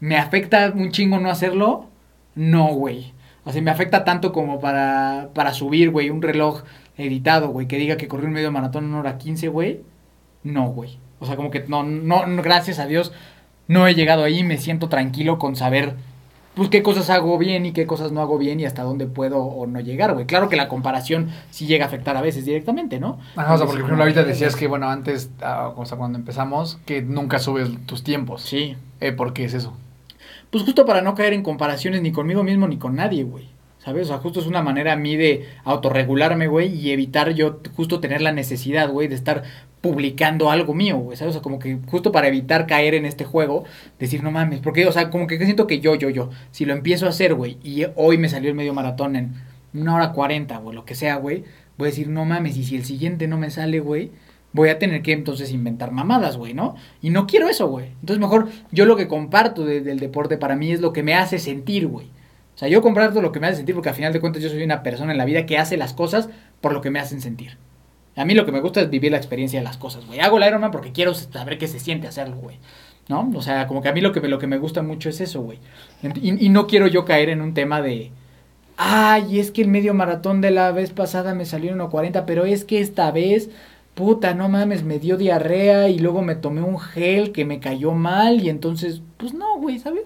¿Me afecta un chingo no hacerlo? No, güey. O sea, me afecta tanto como para, para subir, güey, un reloj editado, güey, que diga que corrí un medio maratón en hora 15, güey. No, güey. O sea, como que no, no, no, gracias a Dios, no he llegado ahí. Me siento tranquilo con saber, pues, qué cosas hago bien y qué cosas no hago bien y hasta dónde puedo o no llegar, güey. Claro que la comparación sí llega a afectar a veces directamente, ¿no?
Ajá, o sea, porque por ejemplo ahorita decías que, bueno, antes, ah, o sea, cuando empezamos, que nunca subes tus tiempos.
Sí.
Eh, ¿Por qué es eso?
Pues justo para no caer en comparaciones ni conmigo mismo ni con nadie, güey. ¿Sabes? O sea, justo es una manera a mí de autorregularme, güey, y evitar yo justo tener la necesidad, güey, de estar publicando algo mío, güey, ¿sabes? O sea, como que justo para evitar caer en este juego, decir, no mames, porque, o sea, como que siento que yo, yo, yo, si lo empiezo a hacer, güey, y hoy me salió el medio maratón en una hora cuarenta, güey, lo que sea, güey, voy a decir, no mames, y si el siguiente no me sale, güey, voy a tener que entonces inventar mamadas, güey, ¿no? Y no quiero eso, güey. Entonces mejor yo lo que comparto de- del deporte para mí es lo que me hace sentir, güey. O sea, yo comparto lo que me hace sentir porque al final de cuentas yo soy una persona en la vida que hace las cosas por lo que me hacen sentir. A mí lo que me gusta es vivir la experiencia de las cosas, güey. Hago el Ironman porque quiero saber qué se siente hacerlo, güey. ¿No? O sea, como que a mí lo que, lo que me gusta mucho es eso, güey. Y, y no quiero yo caer en un tema de... Ay, es que el medio maratón de la vez pasada me salió en 1.40, pero es que esta vez, puta, no mames, me dio diarrea y luego me tomé un gel que me cayó mal y entonces, pues no, güey, ¿sabes?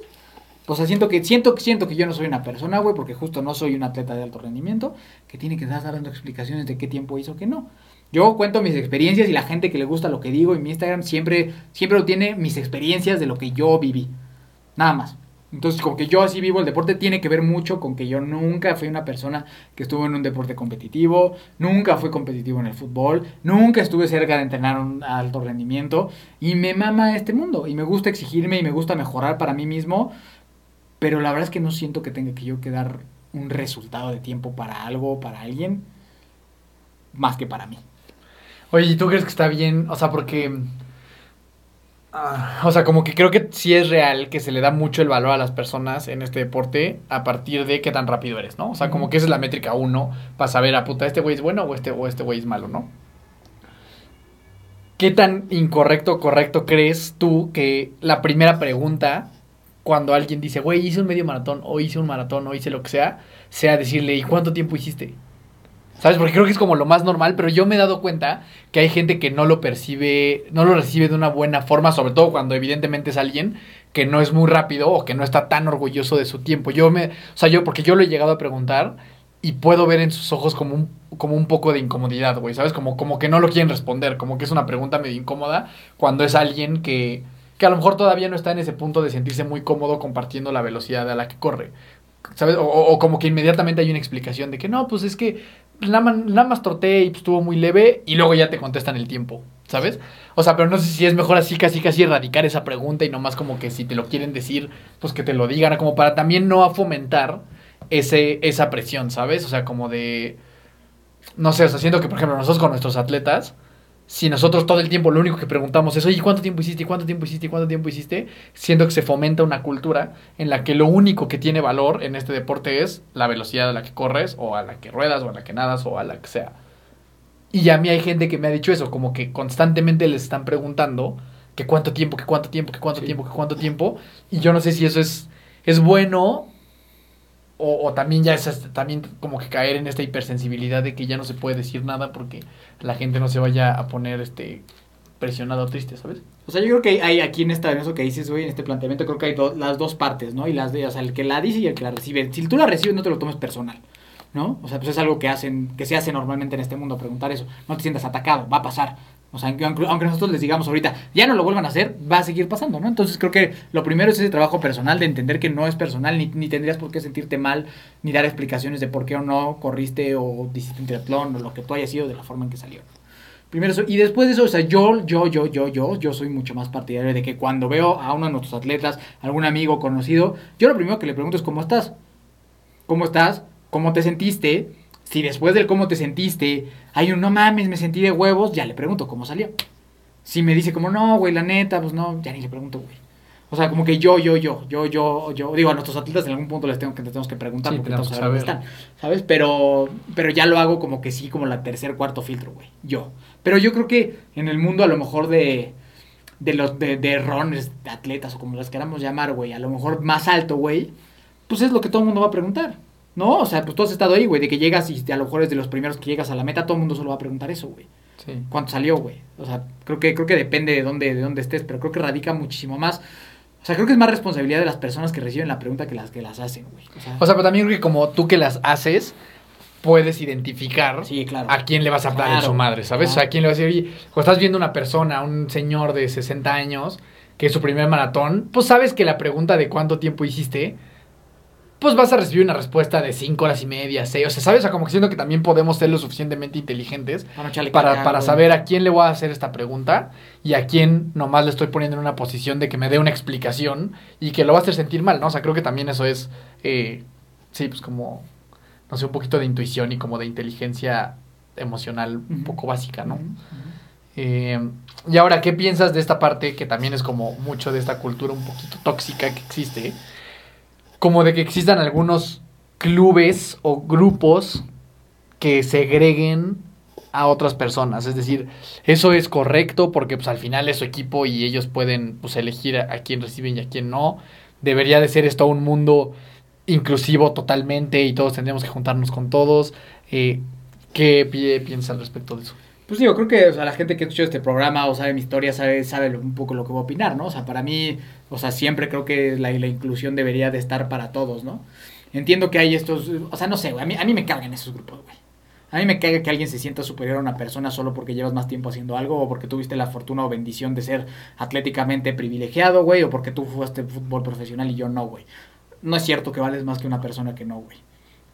O sea, siento que, siento, siento que yo no soy una persona, güey, porque justo no soy un atleta de alto rendimiento, que tiene que estar dando explicaciones de qué tiempo hizo, que no. Yo cuento mis experiencias y la gente que le gusta lo que digo y mi Instagram siempre, siempre tiene mis experiencias de lo que yo viví. Nada más. Entonces, como que yo así vivo el deporte, tiene que ver mucho con que yo nunca fui una persona que estuvo en un deporte competitivo, nunca fui competitivo en el fútbol, nunca estuve cerca de entrenar un alto rendimiento y me mama este mundo y me gusta exigirme y me gusta mejorar para mí mismo, pero la verdad es que no siento que tenga que yo quedar un resultado de tiempo para algo, para alguien, más que para mí.
Oye, ¿y tú crees que está bien? O sea, porque... ah, o sea, como que creo que sí es real que se le da mucho el valor a las personas en este deporte a partir de qué tan rápido eres, ¿no? O sea, como que esa es la métrica uno para saber, a puta, este güey es bueno o este, o este güey es malo, ¿no? ¿Qué tan incorrecto o correcto crees tú que la primera pregunta, cuando alguien dice, güey, hice un medio maratón, o hice un maratón, o hice lo que sea, sea decirle, ¿y cuánto tiempo hiciste? ¿Sabes? Porque creo que es como lo más normal, pero yo me he dado cuenta que hay gente que no lo percibe, no lo recibe de una buena forma, sobre todo cuando evidentemente es alguien que no es muy rápido o que no está tan orgulloso de su tiempo. Yo me, o sea, yo, porque yo lo he llegado a preguntar y puedo ver en sus ojos como un, como un poco de incomodidad, güey, ¿sabes? Como, como que no lo quieren responder, como que es una pregunta medio incómoda cuando es alguien que, que a lo mejor todavía no está en ese punto de sentirse muy cómodo compartiendo la velocidad a la que corre. ¿Sabes? O, o- como que inmediatamente hay una explicación de que no, pues es que nada nada más troté y pues, estuvo muy leve y luego ya te contestan el tiempo, ¿sabes? O sea, pero no sé si es mejor así, casi, casi erradicar esa pregunta y no más como que si te lo quieren decir, pues que te lo digan, como para también no fomentar ese, esa presión, ¿sabes? O sea, como de, no sé, o sea, siento que, por ejemplo, nosotros con nuestros atletas, si nosotros todo el tiempo lo único que preguntamos es, oye, ¿cuánto tiempo hiciste? ¿Y ¿Cuánto tiempo hiciste? ¿Y ¿Cuánto tiempo hiciste? Siento que se fomenta una cultura en la que lo único que tiene valor en este deporte es la velocidad a la que corres, o a la que ruedas, o a la que nadas, o a la que sea. Y a mí hay gente que me ha dicho eso, como que constantemente les están preguntando que cuánto tiempo, que cuánto tiempo, que cuánto
Sí.
tiempo, que cuánto tiempo. Y yo no sé si eso es, es bueno o, o también ya es hasta- también como que caer en esta hipersensibilidad de que ya no se puede decir nada porque la gente no se vaya a poner este presionado o triste, ¿sabes?
O sea, yo creo que hay aquí en, esta, en eso que dices, güey, en este planteamiento, creo que hay las dos partes, ¿no? Y las de, o sea, el que la dice y el que la recibe. Si tú la recibes, no te lo tomes personal, ¿no? O sea, pues es algo que hacen, que se hace normalmente en este mundo, preguntar eso. No te sientas atacado, va a pasar. O sea, aunque, nosotros les digamos ahorita, ya no lo vuelvan a hacer, va a seguir pasando, ¿no? Entonces creo que lo primero es ese trabajo personal de entender que no es personal, ni, ni tendrías por qué sentirte mal, ni dar explicaciones de por qué o no corriste o hiciste un triatlón o lo que tú hayas sido de la forma en que salió. Primero y después de eso, o sea, yo, yo, yo, yo, yo, yo soy mucho más partidario de que cuando veo a uno de nuestros atletas, algún amigo conocido, yo lo primero que le pregunto es ¿cómo estás? ¿Cómo estás? ¿Cómo te sentiste? Si después del cómo te sentiste hay un no mames, me sentí de huevos, ya le pregunto cómo salió. Si me dice como no, güey, la neta, pues no, ya ni le pregunto, güey. O sea, como que yo, yo, yo, yo, yo, yo, digo, a nuestros atletas en algún punto les tengo que, les tenemos que preguntar
Sí,
porque
tenemos que
saber dónde están, ¿sabes? Pero, pero ya lo hago como que sí, como la tercer, cuarto filtro, güey, yo. Pero yo creo que en el mundo a lo mejor de, de los, de, de runners, de atletas o como las queramos llamar, güey, a lo mejor más alto, güey, pues es lo que todo el mundo va a preguntar. ¿No? O sea, pues tú has estado ahí, güey, de que llegas y a lo mejor es de los primeros que llegas a la meta, todo el mundo solo va a preguntar eso, güey.
Sí.
¿Cuánto salió, güey? O sea, creo que, creo que depende de dónde, de dónde estés, pero creo que radica muchísimo más. O sea, creo que es más responsabilidad de las personas que reciben la pregunta que las que las hacen, güey. O sea,
O sea, pero también creo que como tú que las haces, puedes identificar
sí, claro.
a quién le vas a hablar en
Claro,
su madre, ¿sabes? O sea, a quién le vas a decir, oye, cuando estás viendo una persona, un señor de 60 años, que es su primer maratón, pues sabes que la pregunta de cuánto tiempo hiciste, pues vas a recibir una respuesta de 5 horas y media, 6, o sea, ¿sabes? O sea, como que siento que también podemos ser lo suficientemente inteligentes
Para,
para, saber a quién le voy a hacer esta pregunta y a quién nomás le estoy poniendo en una posición de que me dé una explicación y que lo va a hacer sentir mal, ¿no? O sea, creo que también eso es, eh, sí, pues como, no sé, un poquito de intuición y como de inteligencia emocional un poco básica, ¿no? Eh, y ahora, ¿qué piensas de esta parte que también es como mucho de esta cultura un poquito tóxica que existe? Como de que existan algunos clubes o grupos que segreguen a otras personas. Es decir, eso es correcto porque pues al final es su equipo y ellos pueden pues elegir a, quién reciben y a quién no. Debería de ser esto un mundo inclusivo totalmente y todos tendríamos que juntarnos con todos. Eh, ¿Qué pi- piensas al respecto de eso?
Pues digo, creo que o sea, la gente que escucha este programa o sabe mi historia sabe, sabe un poco lo que voy a opinar, ¿no? O sea, para mí, o sea, siempre creo que la, la inclusión debería de estar para todos, ¿no? Entiendo que hay estos, o sea, no sé, güey, a mí, a mí me cargan esos grupos, güey. A mí me caga que alguien se sienta superior a una persona solo porque llevas más tiempo haciendo algo o porque tuviste la fortuna o bendición de ser atléticamente privilegiado, güey, o porque tú jugaste fútbol profesional y yo no, güey. No es cierto que vales más que una persona que no, güey.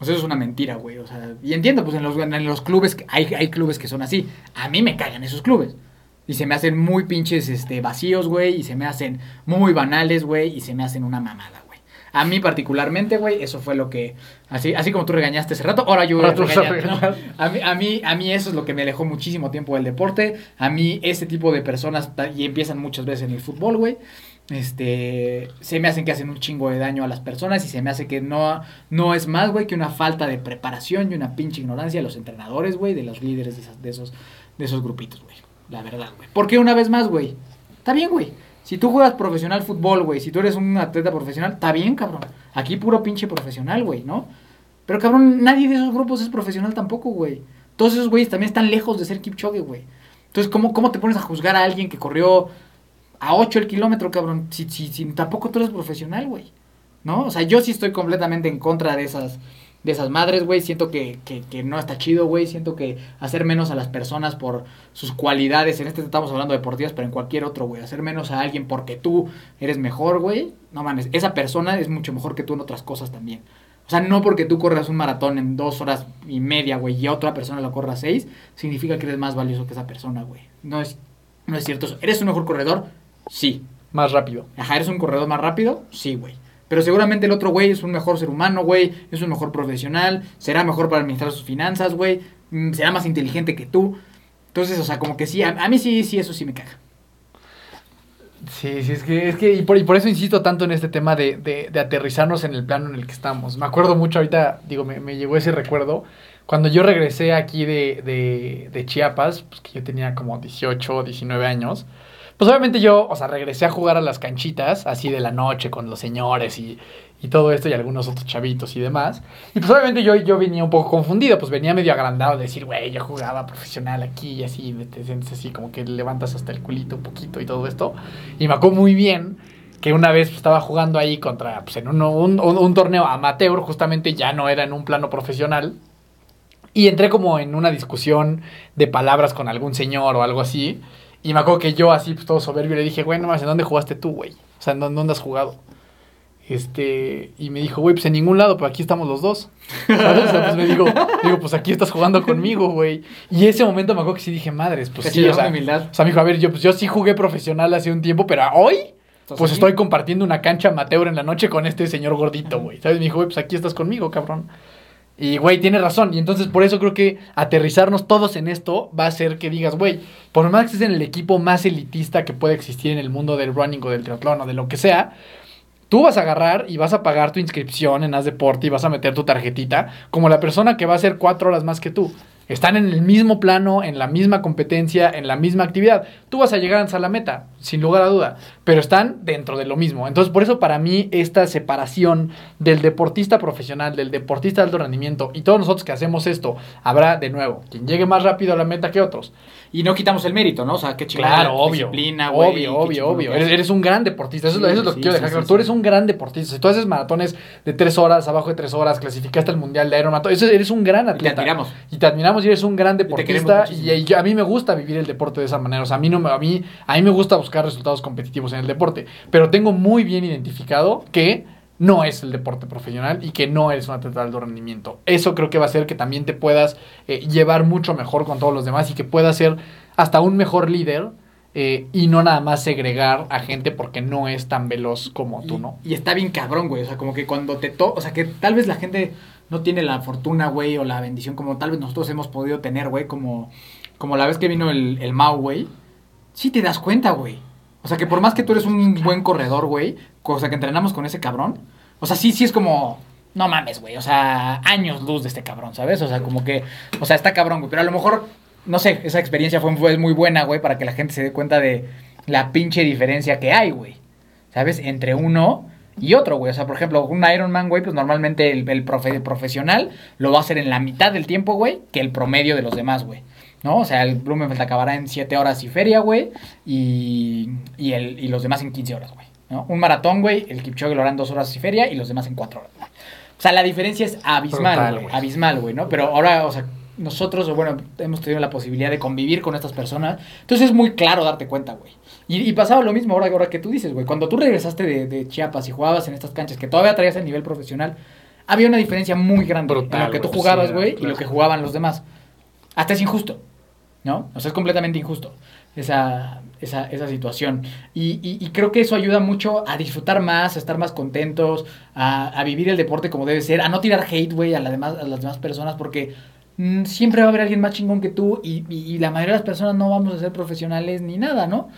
O sea, eso es una mentira, güey. O sea, y entiendo, pues en los, en los clubes, hay, hay clubes que son así. A mí me cagan esos clubes. Y se me hacen muy pinches este, vacíos, güey. Y se me hacen muy banales, güey. Y se me hacen una mamada, güey. A mí particularmente, güey, eso fue lo que, así, así como tú regañaste hace rato, ahora yo voy a mí, a, mí, a mí eso es lo que me alejó muchísimo tiempo del deporte. A mí ese tipo de personas, y empiezan muchas veces en el fútbol, güey, este, se me hacen que hacen un chingo de daño a las personas y se me hace que no, no es más, güey, que una falta de preparación y una pinche ignorancia de los entrenadores, güey, de los líderes de, de esos, de esos grupitos, güey. La verdad, güey. Porque una vez más, güey, está bien, güey. Si tú juegas profesional fútbol, güey, si tú eres un atleta profesional, está bien, cabrón. Aquí puro pinche profesional, güey, ¿no? Pero cabrón, nadie de esos grupos es profesional tampoco, güey. Todos esos güeyes también están lejos de ser Kipchoge, güey. Entonces, ¿cómo, ¿cómo te pones a juzgar a alguien que corrió a 8 el kilómetro, cabrón? Si, si, si tampoco tú eres profesional, güey. ¿No? O sea, yo sí estoy completamente en contra de esas, de esas madres, güey. Siento que, que, que no está chido, güey. Siento que hacer menos a las personas por sus cualidades, en este estamos hablando deportivas, pero en cualquier otro, güey. Hacer menos a alguien porque tú eres mejor, güey. No mames, esa persona es mucho mejor que tú en otras cosas también. O sea, no porque tú corras un maratón en dos horas y media, güey, y otra persona lo corra seis, significa que eres más valioso que esa persona, güey. No es, no es cierto. ¿Eres un mejor corredor? Sí.
Más rápido.
Ajá, ¿eres un corredor más rápido? Sí, güey. Pero seguramente el otro güey es un mejor ser humano, güey. Es un mejor profesional. Será mejor para administrar sus finanzas, güey. mm, Será más inteligente que tú. Entonces, o sea, como que sí, a, a mí sí, sí, eso sí me caga.
Sí, sí, es que, es que y, por, y por eso insisto tanto en este tema de, de, de aterrizarnos en el plano en el que estamos. Me acuerdo mucho ahorita, digo, me, me llegó ese recuerdo. Cuando yo regresé aquí de, de, de Chiapas, pues que yo tenía como 18, 19 años, pues obviamente yo, o sea, regresé a jugar a las canchitas, así de la noche, con los señores y, y todo esto, y algunos otros chavitos y demás. Y pues obviamente yo, yo venía un poco confundido, pues venía medio agrandado de decir, güey, yo jugaba profesional aquí y así, te sientes así como que levantas hasta el culito un poquito y todo esto. Y me acuerdo muy bien que una vez estaba jugando ahí contra, pues en un, un- un torneo amateur, justamente ya no era en un plano profesional. Y entré como en una discusión de palabras con algún señor o algo así. Y me acuerdo que yo así, pues todo soberbio, le dije, güey, no más, ¿en dónde jugaste tú, güey? O sea, ¿en dónde, has jugado? Este, y me dijo, güey, pues en ningún lado, pero aquí estamos los dos. ¿Sabes? O sea, pues me digo, digo, pues aquí estás jugando conmigo, güey. Y ese momento me acuerdo que sí dije, madres, pues sí, o sea,
humildad.
o sea, me dijo, a ver, yo, pues, yo sí jugué profesional hace un tiempo, pero hoy,
¿Estás
pues estoy compartiendo una cancha amateur en la noche con este señor gordito, güey. ¿Sabes? Me dijo, güey, pues aquí estás conmigo, cabrón. Y, güey, tiene razón. Y entonces, por eso creo que aterrizarnos todos en esto va a hacer que digas, güey, por más que estés en el equipo más elitista que puede existir en el mundo del running o del triatlón o de lo que sea, tú vas a agarrar y vas a pagar tu inscripción en Haz Deporte y vas a meter tu tarjetita como la persona que va a hacer cuatro horas más que tú. Están en el mismo plano, en la misma competencia, en la misma actividad. Tú vas a llegar hasta la meta, sin lugar a duda, pero están dentro de lo mismo. Entonces, por eso para mí esta separación del deportista profesional, del deportista de alto rendimiento y todos nosotros que hacemos esto, habrá de nuevo quien llegue más rápido a la meta que otros.
Y no quitamos el mérito, ¿no? O sea, qué chingada
Claro,
la
obvio.
disciplina, güey.
obvio, obvio, obvio. Eres, un gran deportista. Eso, es lo-
Sí,
eso es lo que
sí,
quiero dejar claro.
sí.
Tú eres un gran deportista. Si tú haces maratones de tres horas, abajo de tres horas, clasificaste al mundial de Ironman, eso eres un gran
Y te
atleta.
admiramos.
Y te admiramos y eres un gran deportista. Y, a mí me gusta vivir el deporte de esa manera. O sea, a mí, no, me- a, mí, a mí me gusta buscar resultados competitivos en el deporte. Pero tengo muy bien identificado que no es el deporte profesional y que no eres un atleta de alto rendimiento. Eso creo que va a hacer que también te puedas eh, llevar mucho mejor con todos los demás y que puedas ser hasta un mejor líder eh, y no nada más segregar a gente porque no es tan veloz como tú, ¿no?
Y está bien cabrón, güey. O sea, como que cuando te to... O sea, que tal vez la gente no tiene la fortuna, güey, o la bendición como tal vez nosotros hemos podido tener, güey, como, como la vez que vino el, el Mau, güey. Sí te das cuenta, güey. O sea, que por más que tú eres un buen corredor, güey, o sea, que entrenamos con ese cabrón, o sea, sí, sí es como... No mames, güey. O sea, años luz de este cabrón, ¿sabes? O sea, como que... O sea, está cabrón, güey. Pero a lo mejor, no sé, esa experiencia fue, fue muy buena, güey, para que la gente se dé cuenta de la pinche diferencia que hay, güey. ¿sabes? Entre uno y otro, güey. O sea, por ejemplo, un Ironman, güey, pues normalmente el, el profe- profesional lo va a hacer en la mitad del tiempo, güey, que el promedio de los demás, güey. ¿No? O sea, el Blumenfeld acabará en 7 horas y feria, güey, y, y, el, y los demás en 15 horas, güey. ¿no? Un maratón, güey, el Kipchoge lo hará en 2 horas y feria y los demás en 4 horas. güey. O sea, la diferencia es abismal, güey. Abismal, güey, ¿no? Pero ahora, o sea, nosotros, bueno, hemos tenido la posibilidad de convivir con estas personas. Entonces es muy claro darte cuenta, güey. Y, y pasaba lo mismo ahora, ahora que tú dices, güey. Cuando tú regresaste de, de Chiapas y jugabas en estas canchas que todavía traías el nivel profesional, había una diferencia muy grande
Brutal,
en lo que tú
güey,
jugabas,
sí,
güey, y lo que jugaban los demás. Hasta es injusto, ¿no? O sea, es completamente injusto. esa, esa, esa situación. Y, y- y creo que eso ayuda mucho a disfrutar más, a estar más contentos, a, a vivir el deporte como debe ser, a no tirar hate, güey, a, la demás, a las demás personas, porque mm, siempre va a haber alguien más chingón que tú y la mayoría de las personas no vamos a ser profesionales ni nada, ¿no?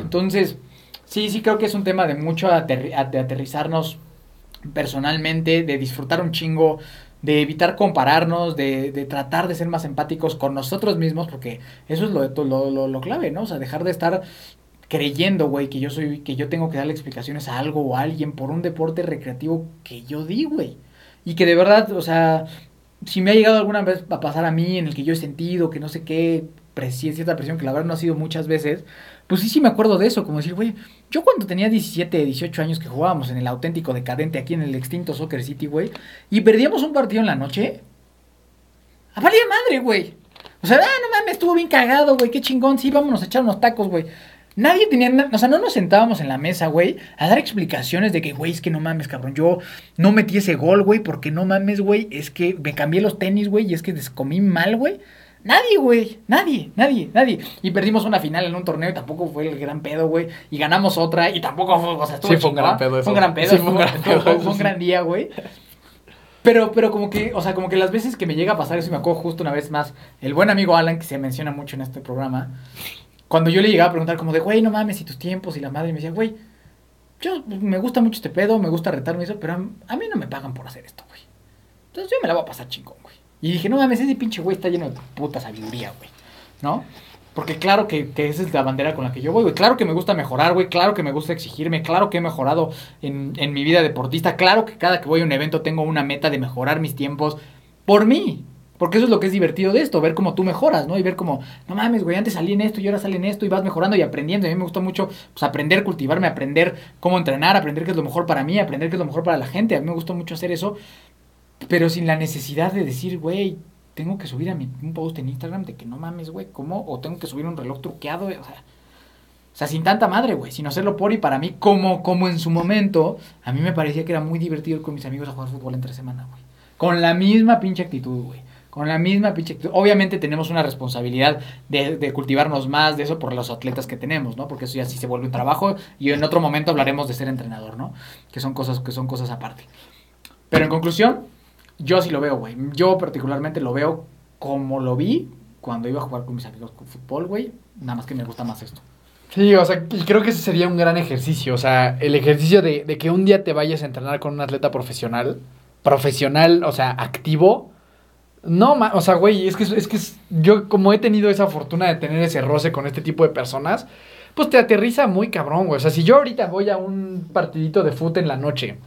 Entonces, sí, sí creo que es un tema de mucho de aterrizarnos personalmente, de disfrutar un chingo, de evitar compararnos, de, de tratar de ser más empáticos con nosotros mismos, porque eso es lo, lo, lo, lo clave, ¿no? O sea, dejar de estar creyendo, güey, que yo soy, que yo tengo que darle explicaciones a algo o a alguien por un deporte recreativo que yo di, güey. Y que de verdad, o sea, si me ha llegado alguna vez a pasar a mí en el que yo he sentido que no sé qué, presión, cierta presión, que la verdad no ha sido muchas veces, pues sí, sí me acuerdo de eso, como decir, güey, yo cuando tenía 17, 18 años que jugábamos en el auténtico decadente aquí en el extinto Soccer City, güey, y perdíamos un partido en la noche, a valía madre, güey. O sea, ah, no mames, estuvo bien cagado, güey, qué chingón, sí, vámonos a echar unos tacos, güey. Nadie tenía, na- o sea, no nos sentábamos en la mesa, güey, a dar explicaciones de que, güey, es que no mames, cabrón, yo no metí ese gol, güey, porque no mames, güey, es que me cambié los tenis, güey, y es que descomí mal, güey. Nadie, güey, nadie, nadie, nadie. Y perdimos una final en un torneo y tampoco fue el gran pedo, güey. Y ganamos otra y tampoco fue, o sea, estuvo
Sí, fue un gran pedo eso.
Fue un gran pedo,
Sí,
fue,
un gran
fue-
pedo,
fue-
eso
fue un
sí.
gran día, güey. Pero, pero como que, o sea, como que las veces que me llega a pasar eso, y me acuerdo justo una vez más, el buen amigo Alan, que se menciona mucho en este programa, cuando yo le llegaba a preguntar como de, güey, no mames, y tus tiempos, y la madre me decía, güey, yo me gusta mucho este pedo, me gusta retarme eso, pero a, a mí no me pagan por hacer esto, güey. Entonces yo me la voy a pasar chingón, güey. Y dije, no mames, ese pinche güey está lleno de puta sabiduría, güey. ¿No? Porque claro que, que esa es la bandera con la que yo voy, güey. Claro que me gusta mejorar, güey. Claro que me gusta exigirme. Claro que he mejorado en, en mi vida deportista. Claro que cada que voy a un evento tengo una meta de mejorar mis tiempos por mí. Porque eso es lo que es divertido de esto, ver cómo tú mejoras, ¿no? Y ver cómo, no mames, güey, antes salí en esto y ahora sale en esto y vas mejorando y aprendiendo. Y a mí me gusta mucho pues, aprender, cultivarme, aprender cómo entrenar, aprender qué es lo mejor para mí, aprender qué es lo mejor para la gente. A mí me gusta mucho hacer eso, pero sin la necesidad de decir, güey, tengo que subir a mi, un post en Instagram de que no mames, güey, ¿cómo? O tengo que subir un reloj truqueado, o sea, o sea, sin tanta madre, güey, sin hacerlo por y para mí, como, como en su momento, a mí me parecía que era muy divertido ir con mis amigos a jugar fútbol entre semana, güey. Con la misma pinche actitud, güey. Con la misma pinche actitud. Obviamente tenemos una responsabilidad de, de cultivarnos más de eso por los atletas que tenemos, ¿no? Porque eso ya sí se vuelve un trabajo y en otro momento hablaremos de ser entrenador, ¿no? Que son cosas, que son cosas aparte. Pero en conclusión, yo sí lo veo, güey. Yo particularmente lo veo como lo vi cuando iba a jugar con mis amigos con fútbol, güey. Nada más que me gusta más esto.
Sí, o sea, creo que ese sería un gran ejercicio. O sea, el ejercicio de, de que un día te vayas a entrenar con un atleta profesional, profesional, o sea, activo. No, ma- o sea, güey, es que, es- que yo como he tenido esa fortuna de tener ese roce con este tipo de personas, pues te aterriza muy cabrón, güey. O sea, si yo ahorita voy a un partidito de fútbol en la noche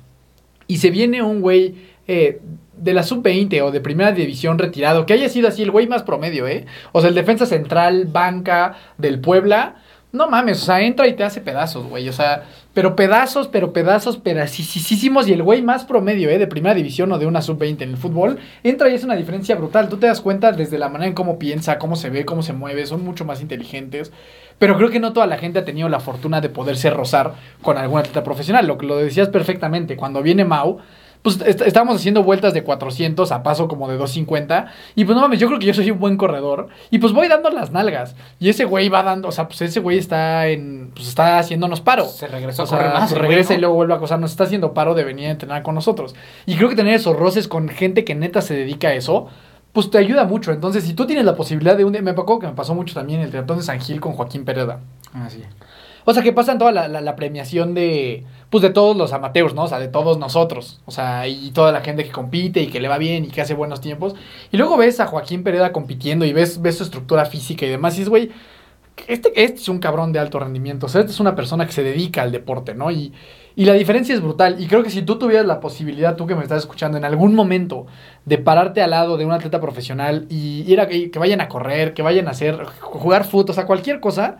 y se viene un güey eh, de la sub-20 o de primera división retirado, que haya sido así el güey más promedio, ¿eh? O sea, el defensa central, banca del Puebla, no mames, o sea, entra y te hace pedazos, güey, o sea, pero pedazos, pero pedazos, pedacísimos, y el güey más promedio, ¿eh? De primera división o de una sub-20 en el fútbol, entra y es una diferencia brutal, tú te das cuenta desde la manera en cómo piensa, cómo se ve, cómo se mueve, son mucho más inteligentes, pero creo que no toda la gente ha tenido la fortuna de poderse rozar con algún atleta profesional, lo que lo decías perfectamente, cuando viene Mau, pues est- estábamos haciendo vueltas de 400 a paso como de 250. Y pues no mames, yo creo que yo soy un buen corredor. Y pues voy dando las nalgas. Y ese güey va dando, o sea, pues ese güey está en, pues está haciéndonos paro.
Se regresó
O
a
sea,
correr más.
pues
el güey,
regresa
¿no?
y luego vuelve a acosar. Nos está haciendo paro de venir a entrenar con nosotros. Y creo que tener esos roces con gente que neta se dedica a eso, pues te ayuda mucho. Entonces, si tú tienes la posibilidad de un día, me acuerdo que me pasó mucho también el triatlón de San Gil con Joaquín Pereda.
Ah, sí.
O sea, que pasan toda la, premiación de, pues, de todos los amateurs, ¿no? O sea, de todos nosotros. O sea, y toda la gente que compite y que le va bien y que hace buenos tiempos. Y luego ves a Joaquín Pereda compitiendo y ves, ves su estructura física y demás. Y dices, güey, este, este es un cabrón de alto rendimiento. O sea, este es una persona que se dedica al deporte, ¿no? Y, y la diferencia es brutal. Y creo que si tú tuvieras la posibilidad, tú que me estás escuchando, en algún momento de pararte al lado de un atleta profesional y ir a, que vayan a correr, que vayan a hacer, jugar fútbol, o sea, cualquier cosa,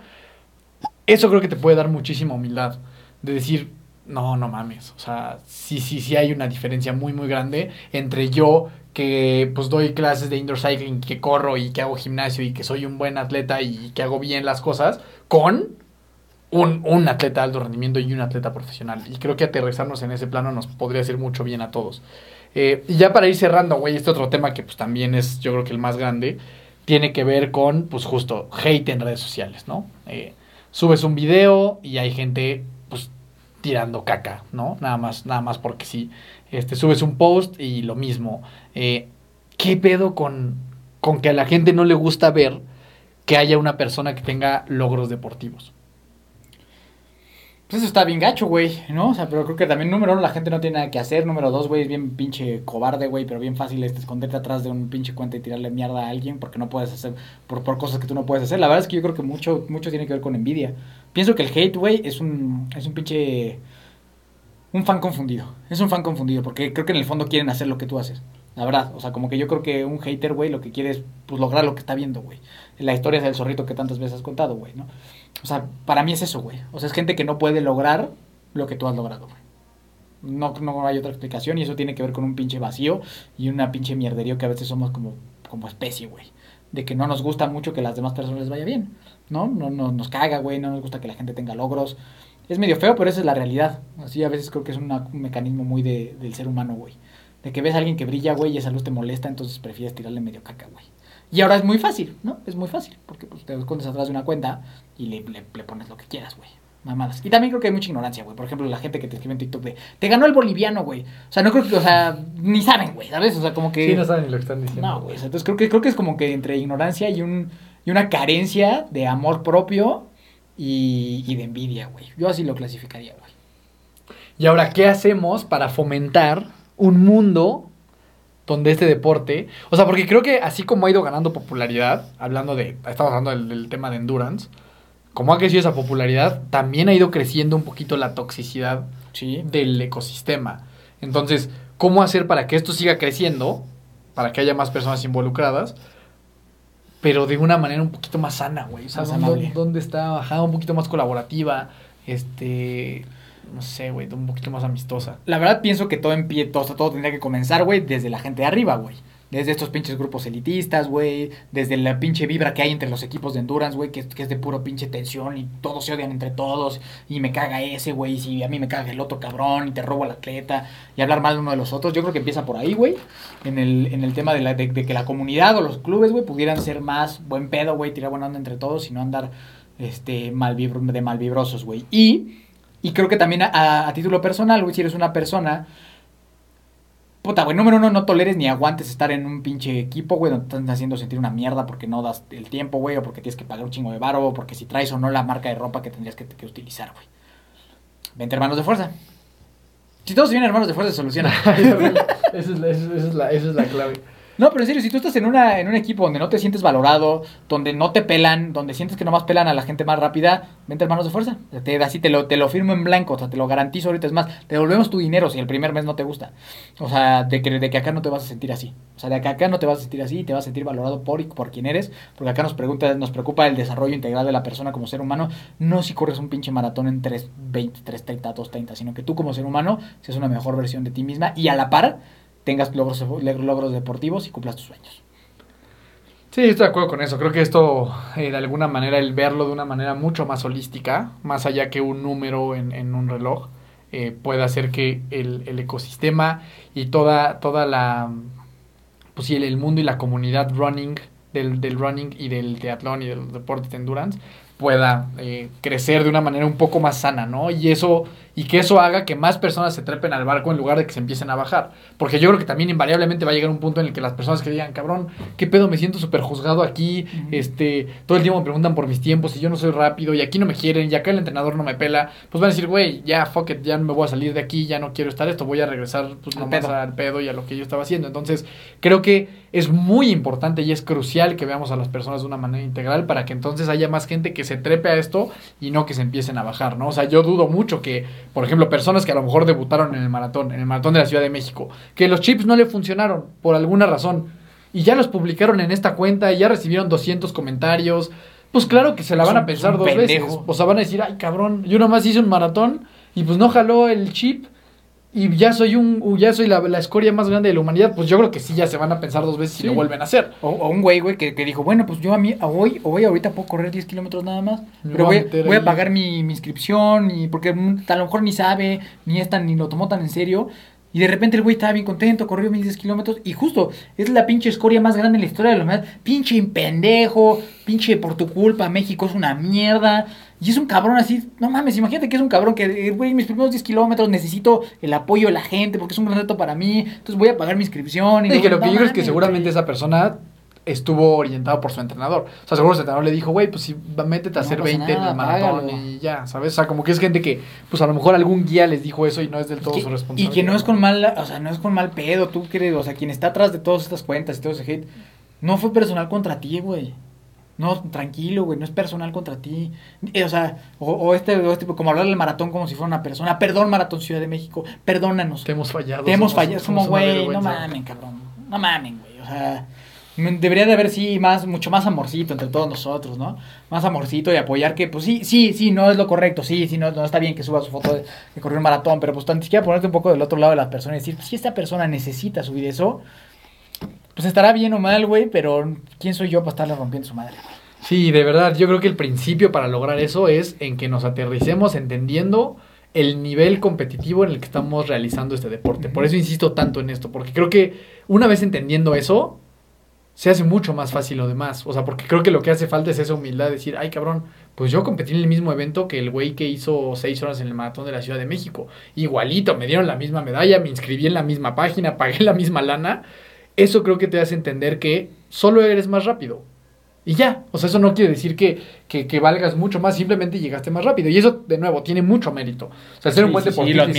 eso creo que te puede dar muchísima humildad. De decir, no, no mames. O sea, sí, sí, sí hay una diferencia muy, muy grande entre yo que pues doy clases de indoor cycling, que corro y que hago gimnasio y que soy un buen atleta y que hago bien las cosas, con un, un atleta de alto rendimiento y un atleta profesional. Y creo que aterrizarnos en ese plano nos podría hacer mucho bien a todos. Eh, y ya para ir cerrando, güey, este otro tema que pues también es yo creo que el más grande, tiene que ver con, pues justo, hate en redes sociales, ¿no? Eh, subes un video y hay gente, pues, tirando caca, ¿no? Nada más, nada más porque sí. Este, subes un post y lo mismo. Eh, ¿Qué pedo con, con que a la gente no le gusta ver que haya una persona que tenga logros deportivos?
Pues eso está bien gacho, güey, ¿no? O sea, pero creo que también, número uno, la gente no tiene nada que hacer. Número dos, güey, es bien pinche cobarde, güey, pero bien fácil es esconderte atrás de un pinche cuenta y tirarle mierda a alguien porque no puedes hacer, por, por cosas que tú no puedes hacer. La verdad es que yo creo que mucho, mucho tiene que ver con envidia. Pienso que el hate, güey, es un, es un pinche... Un fan confundido. Es un fan confundido porque creo que en el fondo quieren hacer lo que tú haces. La verdad, o sea, como que yo creo que un hater, güey, lo que quiere es pues, lograr lo que está viendo, güey. La historia del zorrito que tantas veces has contado, güey, ¿no? O sea, para mí es eso, güey. O sea, es gente que no puede lograr lo que tú has logrado, güey. No, no hay otra explicación y eso tiene que ver con un pinche vacío y una pinche mierderío que a veces somos como, como especie, güey. De que no nos gusta mucho que las demás personas les vaya bien, ¿no? No, no nos caga, güey, no nos gusta que la gente tenga logros. Es medio feo, pero esa es la realidad. Así a veces creo que es un mecanismo muy de, del ser humano, güey. De que ves a alguien que brilla, güey, y esa luz te molesta, entonces prefieres tirarle medio caca, güey. Y ahora es muy fácil, ¿no? Es muy fácil, porque pues, te escondes atrás de una cuenta y le, le, le pones lo que quieras, güey. Mamadas. Y también creo que hay mucha ignorancia, güey. Por ejemplo, la gente que te escribe en TikTok de, te ganó el boliviano, güey. O sea, no creo que, o sea, ni saben, güey, ¿sabes? O sea, como que...
Sí, no saben lo que están diciendo.
No, güey. Entonces creo que, creo que es como que entre ignorancia y, un, y una carencia de amor propio y, y de envidia, güey. Yo así lo clasificaría, güey.
Y ahora, ¿qué hacemos para fomentar un mundo donde este deporte, o sea, porque creo que así como ha ido ganando popularidad, hablando de, estamos hablando del, del tema de endurance, como ha crecido esa popularidad, también ha ido creciendo un poquito la toxicidad
Sí.
del ecosistema. Entonces, ¿cómo hacer para que esto siga creciendo? Para que haya más personas involucradas, pero de una manera un poquito más sana, güey. O sea, ¿dónde, dónde está? Ajá, un poquito más colaborativa, este, no sé, güey, un poquito más amistosa.
La verdad pienso que todo empie todo, todo tendría que comenzar, güey, desde la gente de arriba, güey. Desde estos pinches grupos elitistas, güey. Desde la pinche vibra que hay entre los equipos de endurance, güey. Que, que es de puro pinche tensión y todos se odian entre todos. Y me caga ese, güey. Y si a mí me caga el otro cabrón y te robo al atleta. Y hablar mal de uno de los otros. Yo creo que empieza por ahí, güey. En el, en el tema de, la, de, de que la comunidad o los clubes, güey, pudieran ser más buen pedo, güey. Tirar buena onda entre todos y no andar este, mal vibro- de malvibrosos, güey. Y, y creo que también a, título personal, güey, si eres una persona Puta, güey, número uno, no toleres ni aguantes estar en un pinche equipo, güey, donde te están haciendo sentir una mierda porque no das el tiempo, güey, o porque tienes que pagar un chingo de varo, o porque si traes o no la marca de ropa que tendrías que, que utilizar, güey. Vente, hermanos de fuerza. Si todos vienen hermanos de fuerza, se soluciona. [laughs]
esa, es la, esa es la- esa es la clave.
No, pero en serio, si tú estás en, una, en un equipo donde no te sientes valorado, donde no te pelan, donde sientes que nomás pelan a la gente más rápida, vente hermanos de fuerza. Te, así te lo, te lo firmo en blanco, o sea, te lo garantizo ahorita. Es más, te devolvemos tu dinero si el primer mes no te gusta. O sea, de que, de que acá no te vas a sentir así. O sea, de que acá no te vas a sentir así y te vas a sentir valorado por, por quien eres. Porque acá nos, pregunta, nos preocupa el desarrollo integral de la persona como ser humano. No si corres un pinche maratón en 3.20, 3.30, 2.30, sino que tú como ser humano seas una mejor versión de ti misma y a la par tengas logros, logros deportivos y cumplas tus sueños.
Sí, estoy de acuerdo con eso. Creo que esto, eh, de alguna manera, el verlo de una manera mucho más holística, más allá que un número en, un reloj, eh, puede hacer que el, el ecosistema y toda, toda la, pues sí, el, el mundo y la comunidad running, del, del running y del triatlón y de los deportes de endurance, pueda eh, crecer de una manera un poco más sana, ¿no? Y eso, y que eso haga que más personas se trepen al barco en lugar de que se empiecen a bajar. Porque yo creo que también invariablemente va a llegar un punto en el que las personas que digan, cabrón, ¿qué pedo? Me siento súper juzgado aquí, este, todo el tiempo me preguntan por mis tiempos y yo no soy rápido y aquí no me quieren y acá el entrenador no me pela, pues van a decir, güey, ya, fuck it, ya no me voy a salir de aquí, ya no quiero estar esto, voy a regresar pues
Al
nomás
pedo.
al pedo y a lo que yo estaba haciendo. Entonces, creo que es muy importante y es crucial que veamos a las personas de una manera integral para que entonces haya más gente que se trepe a esto y no que se empiecen a bajar, ¿no? O sea, yo dudo mucho que, por ejemplo, personas que a lo mejor debutaron en el maratón, en el maratón de la Ciudad de México, que los chips no le funcionaron por alguna razón y ya los publicaron en esta cuenta y ya recibieron 200 comentarios, pues claro que se la van a pensar dos veces. O sea, van a decir, ay, cabrón, yo nomás hice un maratón y pues no jaló el chip y ya soy un ya soy la, la escoria más grande de la humanidad, pues yo creo que sí ya se van a pensar dos veces si
Sí.
lo vuelven a hacer.
O, o un güey, güey, que, que dijo, bueno, pues yo a mí, a hoy, hoy ahorita puedo correr 10 kilómetros nada más,
Me
pero
voy a
voy, voy a
ahí".
pagar mi, mi inscripción, y porque a lo mejor ni sabe, ni es tan, ni lo tomó tan en serio, Y de repente el güey estaba bien contento, corrió mis 10 kilómetros. Y justo, es la pinche escoria más grande en la historia de la humanidad. Pinche pendejo, pinche por tu culpa, México es una mierda. Y es un cabrón así, no mames, imagínate que es un cabrón que, güey, mis primeros 10 kilómetros necesito el apoyo de la gente porque es un gran reto para mí. Entonces voy a pagar mi inscripción. Y
Y que lo
no
que yo creo es que seguramente esa persona estuvo orientado por su entrenador. O sea, seguro su entrenador le dijo, güey, pues sí, va- métete a
No
hacer
pasa
20 en el maratón
págalo.
y ya, ¿sabes? O sea, como que es gente que, pues a lo mejor algún guía les dijo eso y no es del todo
Que-
su
y
responsabilidad.
que no es con mal, o sea, no es con mal pedo, tú crees, o sea, quien está atrás de todas estas cuentas y todo ese hate, no fue personal contra ti, güey. No, tranquilo, güey, no es personal contra ti. Eh, o sea, o, o este, o este, como hablar del maratón como si fuera una persona. Perdón, Maratón Ciudad de México, perdónanos.
Te hemos fallado.
Te hemos
somos-
fallado, es como,
somos una
güey, no mamen, cabrón. No mamen, güey. O sea, debería de haber, sí, más, mucho más amorcito entre todos nosotros, ¿no? Más amorcito y apoyar que, pues sí, sí, sí, no es lo correcto, sí, sí, no, no está bien que suba su foto de, de correr un maratón, pero pues tan siquiera ponerte un poco del otro lado de la persona y decir, pues, si esta persona necesita subir eso, pues estará bien o mal, güey, pero ¿quién soy yo para estarle rompiendo su madre?
Sí, de verdad, yo creo que el principio para lograr eso es en que nos aterricemos entendiendo el nivel competitivo en el que estamos realizando este deporte. Por eso insisto tanto en esto, porque creo que una vez entendiendo eso, se hace mucho más fácil lo demás. O sea, porque creo que lo que hace falta es esa humildad de decir, ay cabrón, pues yo competí en el mismo evento que el güey que hizo seis horas en el maratón de la Ciudad de México. Igualito, me dieron la misma medalla, me inscribí en la misma página, [laughs] pagué la misma lana. Eso creo que te hace entender que solo eres más rápido. Y ya, o sea, eso no quiere decir que, que, que valgas mucho más, simplemente llegaste más rápido. Y eso, de nuevo, tiene mucho mérito. O sea, ser un
Sí,
buen
sí, sí,
deportista
lo
y
y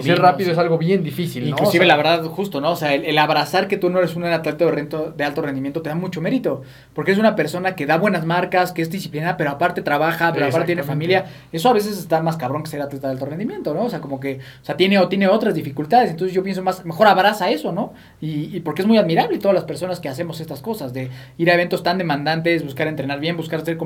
y ser rápido es algo bien difícil, ¿no?
Inclusive
O sea,
la verdad, justo, ¿no? O sea, el, el abrazar que tú no eres un atleta de, rento- de alto rendimiento te da mucho mérito. Porque es una persona que da buenas marcas, que es disciplinada, pero aparte trabaja, pero aparte tiene familia. Eso a veces está más cabrón que ser atleta de alto rendimiento, ¿no? O sea, como que, o sea, tiene, o tiene otras dificultades. Entonces yo pienso más, mejor abraza eso, ¿no? Y, y porque es muy admirable todas las personas que hacemos estas cosas, de ir a eventos tan demandantes, buscar entrenar bien, buscar ser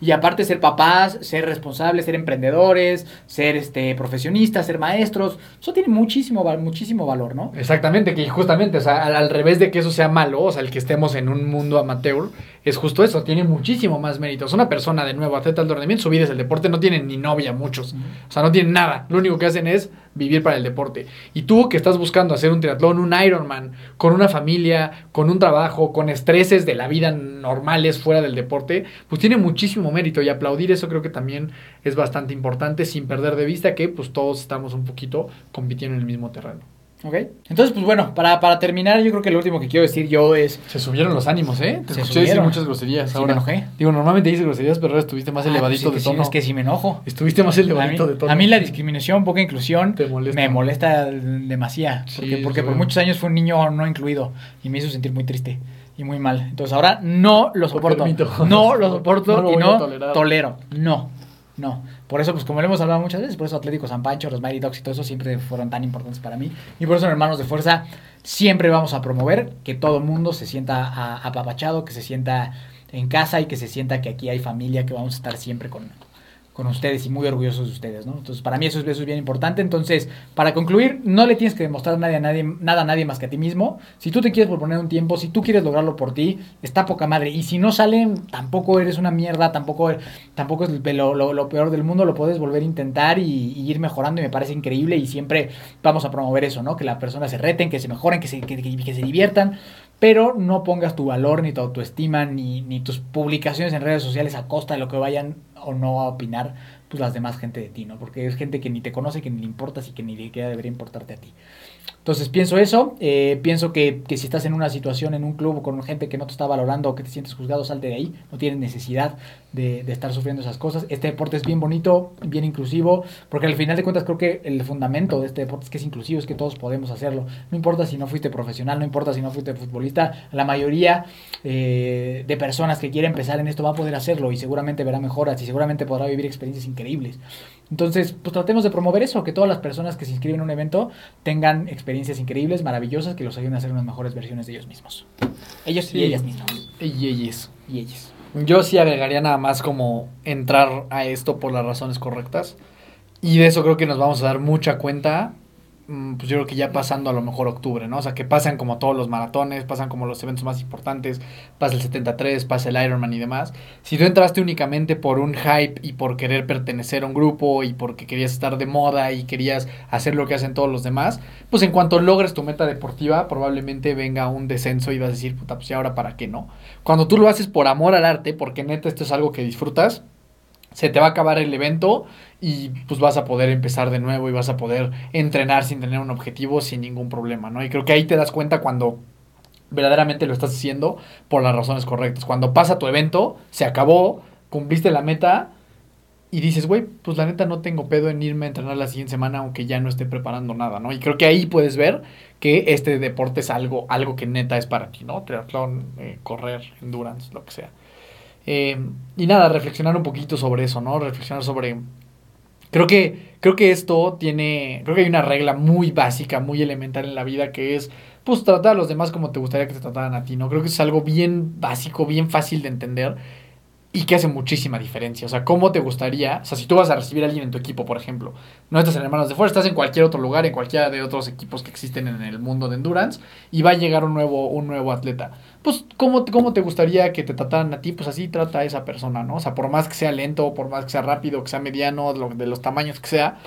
y aparte ser papás, ser responsables, ser emprendedores, ser este profesionistas, ser maestros. Eso tiene muchísimo, muchísimo valor, ¿no?
Exactamente, que justamente, o sea, al, al revés de que eso sea malo, o sea, el que estemos en un mundo amateur, es justo eso, tiene muchísimo más mérito. Es una persona, de nuevo, atleta del rendimiento, su vida es el deporte, no tienen ni novia muchos. O sea, no tienen nada. Lo único que hacen es vivir para el deporte. Y tú que estás buscando hacer un triatlón, un Ironman, con una familia, con un trabajo, con estreses de la vida normales fuera del deporte, pues tiene muchísimo mérito. Y aplaudir eso creo que también es bastante importante, sin perder de vista que pues todos estamos un poquito compitiendo en el mismo terreno.
¿Ok? Entonces, pues bueno, para, para terminar, yo creo que lo último que quiero decir yo es...
Se subieron los ánimos, ¿eh? Te
Se
escuché decir muchas groserías
Sí,
ahora.
me enojé.
Digo, normalmente dices groserías, pero ahora estuviste más
Ah,
elevadito
pues
de
sí, que sí,
tono.
es que sí me enojo.
Estuviste más
mí,
elevadito de tono.
a mí la discriminación, poca inclusión,
Te molesta.
me molesta demasiado.
Sí,
Porque, por muchos años fue un niño no incluido y me hizo sentir muy triste y muy mal. Entonces ahora no lo soporto. No lo soporto [laughs]
No lo
y no tolero. No, no. Por eso, pues como lo hemos hablado muchas veces, por eso Atlético San Pancho, los Mighty Dogs y todo eso siempre fueron tan importantes para mí. Y por eso en Hermanos de Fuerza siempre vamos a promover que todo mundo se sienta apapachado, que se sienta en casa y que se sienta que aquí hay familia, que vamos a estar siempre con, con ustedes y muy orgullosos de ustedes, ¿no? Entonces, para mí eso es, eso es bien importante. Entonces, para concluir, no le tienes que demostrar nadie a nadie, nada a nadie más que a ti mismo. Si tú te quieres proponer un tiempo, si tú quieres lograrlo por ti, está poca madre. Y si no salen, tampoco eres una mierda, tampoco, tampoco es lo, peor del mundo, lo puedes volver a intentar y, y ir mejorando y me parece increíble y siempre vamos a promover eso, ¿no? Que las personas se reten, que se mejoren, que se, que, que- que se diviertan, pero no pongas tu valor, ni tu autoestima, ni, ni tus publicaciones en redes sociales a costa de lo que vayan o no a opinar pues las demás gente de ti, ¿no? Porque es gente que ni te conoce, que ni le importas y que ni siquiera debería importarte a ti. Entonces pienso eso, eh, pienso que, que si estás en una situación, en un club con gente que no te está valorando o que te sientes juzgado, salte de ahí, no tienes necesidad de, de estar sufriendo esas cosas. Este deporte es bien bonito, bien inclusivo, porque al final de cuentas creo que el fundamento de este deporte es que es inclusivo, es que todos podemos hacerlo. No importa si no fuiste profesional, no importa si no fuiste futbolista, la mayoría eh, de personas que quieren empezar en esto va a poder hacerlo y seguramente verá mejoras y seguramente podrá vivir experiencias increíbles. Entonces, pues tratemos de promover eso, que todas las personas que se inscriben en un evento tengan experiencias increíbles, maravillosas, que los ayuden a ser unas mejores versiones de ellos mismos. Ellos
Sí.
y ellas mismas.
Y ellos.
Y ellas.
Yo sí agregaría nada más como entrar a esto por las razones correctas. Y de eso creo que nos vamos a dar mucha cuenta pues yo creo que ya pasando a lo mejor octubre, ¿no? O sea, que pasan como todos los maratones, pasan como los eventos más importantes, pasa el 73, pasa el Ironman y demás. Si tú entraste únicamente por un hype y por querer pertenecer a un grupo y porque querías estar de moda y querías hacer lo que hacen todos los demás, pues en cuanto logres tu meta deportiva, probablemente venga un descenso y vas a decir, puta, pues ¿y ahora para qué no? Cuando tú lo haces por amor al arte, porque neta esto es algo que disfrutas, se te va a acabar el evento y pues vas a poder empezar de nuevo y vas a poder entrenar sin tener un objetivo sin ningún problema, ¿no? Y creo que ahí te das cuenta cuando verdaderamente lo estás haciendo por las razones correctas. Cuando pasa tu evento, se acabó, cumpliste la meta y dices, güey, pues la neta no tengo pedo en irme a entrenar la siguiente semana aunque ya no esté preparando nada, ¿no? Y creo que ahí puedes ver que este deporte es algo, algo que neta es para ti, ¿no? Triatlón, eh, correr, endurance, lo que sea. Eh, y nada, reflexionar un poquito sobre eso, ¿no? Reflexionar sobre... Creo que, creo que esto tiene... Creo que hay una regla muy básica, muy elemental en la vida que es, pues, tratar a los demás como te gustaría que te trataran a ti, ¿no? Creo que es algo bien básico, bien fácil de entender y que hace muchísima diferencia. O sea, ¿cómo te gustaría? O sea, si tú vas a recibir a alguien en tu equipo, por ejemplo, no estás en Hermanos de Fuerza, estás en cualquier otro lugar, en cualquiera de otros equipos que existen en el mundo de endurance, y va a llegar un nuevo, un nuevo atleta. Pues, ¿cómo, ¿cómo te gustaría que te trataran a ti? Pues así trata a esa persona, ¿no? O sea, por más que sea lento, por más que sea rápido, que sea mediano, de los tamaños que sea,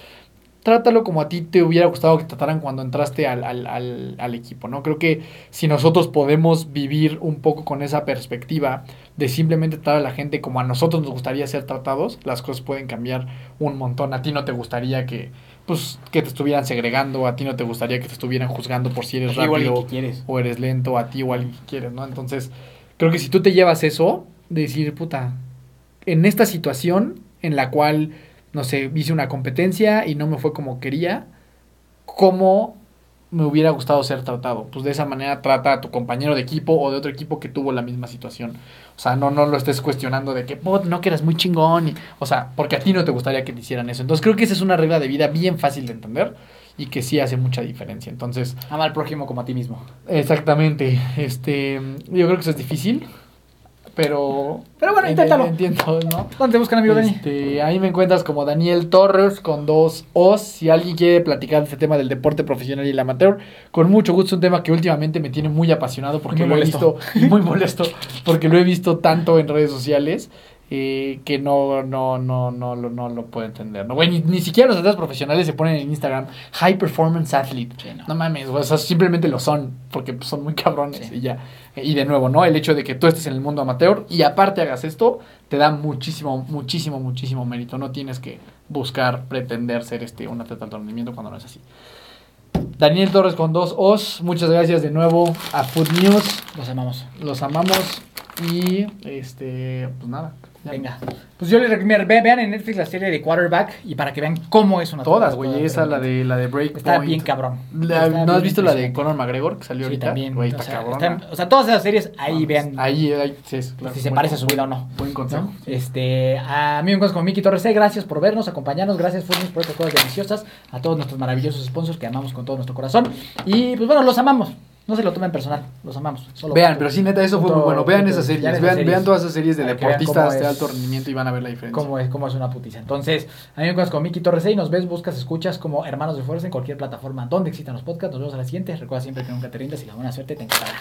trátalo como a ti te hubiera gustado que te trataran cuando entraste al, al, al, al equipo, ¿no? Creo que si nosotros podemos vivir un poco con esa perspectiva de simplemente tratar a la gente como a nosotros nos gustaría ser tratados, las cosas pueden cambiar un montón. A ti no te gustaría que, pues, que te estuvieran segregando, a ti no te gustaría que te estuvieran juzgando por si eres rápido
que quieres.
o eres lento, a ti o a alguien que quieres, ¿no? Entonces, creo que si tú te llevas eso, de decir, puta, en esta situación en la cual, no sé, hice una competencia y no me fue como quería, ¿cómo me hubiera gustado ser tratado? Pues de esa manera trata a tu compañero de equipo o de otro equipo que tuvo la misma situación. O sea, no, no lo estés cuestionando de que, "Bot, no que eras muy chingón. o sea, porque a ti no te gustaría que te hicieran eso. Entonces creo que esa es una regla de vida bien fácil de entender y que sí hace mucha diferencia. Entonces,
Ama al prójimo como a ti mismo.
Exactamente. Este, yo creo que eso es difícil, pero
Pero bueno,
en-
inténtalo.
Entiendo, ¿no?
¿Dónde te buscan, amigo Dani?
Este, ahí me encuentras como Daniel Torres con dos O's. Si alguien quiere platicar de este tema del deporte profesional y el amateur, con mucho gusto. Es un tema que últimamente me tiene muy apasionado porque
Muy
lo he visto y [laughs] muy molesto porque lo he visto tanto en redes sociales. Eh, que no, no, no, no, lo- no lo puedo entender. ¿no? Güey, ni, ni siquiera los atletas profesionales se ponen en Instagram High Performance Athlete.
Sí, no.
no. mames, güey, o sea, simplemente lo son, porque pues, son muy cabrones
Sí.
y ya. Y de nuevo, ¿no? El hecho de que tú estés en el mundo amateur y aparte hagas esto, te da muchísimo, muchísimo, muchísimo mérito. No tienes que buscar, pretender ser este un atleta de rendimiento cuando no es así. Daniel Torres con dos O's, muchas gracias de nuevo a Food News,
Los amamos.
los amamos y este, pues nada.
Venga. Pues yo les recomiendo, ve- vean en Netflix la serie de Quarterback y para que vean cómo es una
Todas, güey, esa, la de, la de Breakpoint.
Está bien cabrón.
La-
Está
¿No has visto la de. Conor McGregor que salió
Sí,
ahorita?
también.
Güey,
o,
está
sea, están- o sea, todas esas series, ahí vean
Ahí, ahí, sí, es, claro.
si se parece a su vida o no.
Buen consejo.
¿no? Este, a mí me encuentro con Miki Torres, C, gracias por vernos, acompañarnos, gracias Furnis por estas cosas deliciosas, a todos nuestros maravillosos sponsors que amamos con todo nuestro corazón. Y pues bueno, los amamos. No se lo tomen personal, los amamos. Solo
Vean, pero sí, neta, eso fue muy bueno. Vean esas series, vean,
series.
vean todas esas series de deportistas de alto rendimiento y van a ver la diferencia.
Cómo es, cómo es una putiza. Entonces, a mí me encuentras con Miki Torres y nos ves, buscas, escuchas como Hermanos de Fuerza en cualquier plataforma donde existan los podcasts. Nos vemos a la siguiente. Recuerda siempre que nunca te rindas y la buena suerte te encontrará.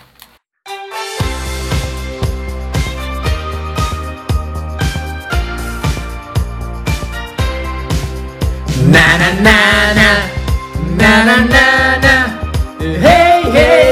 Na na na na na na na na Hey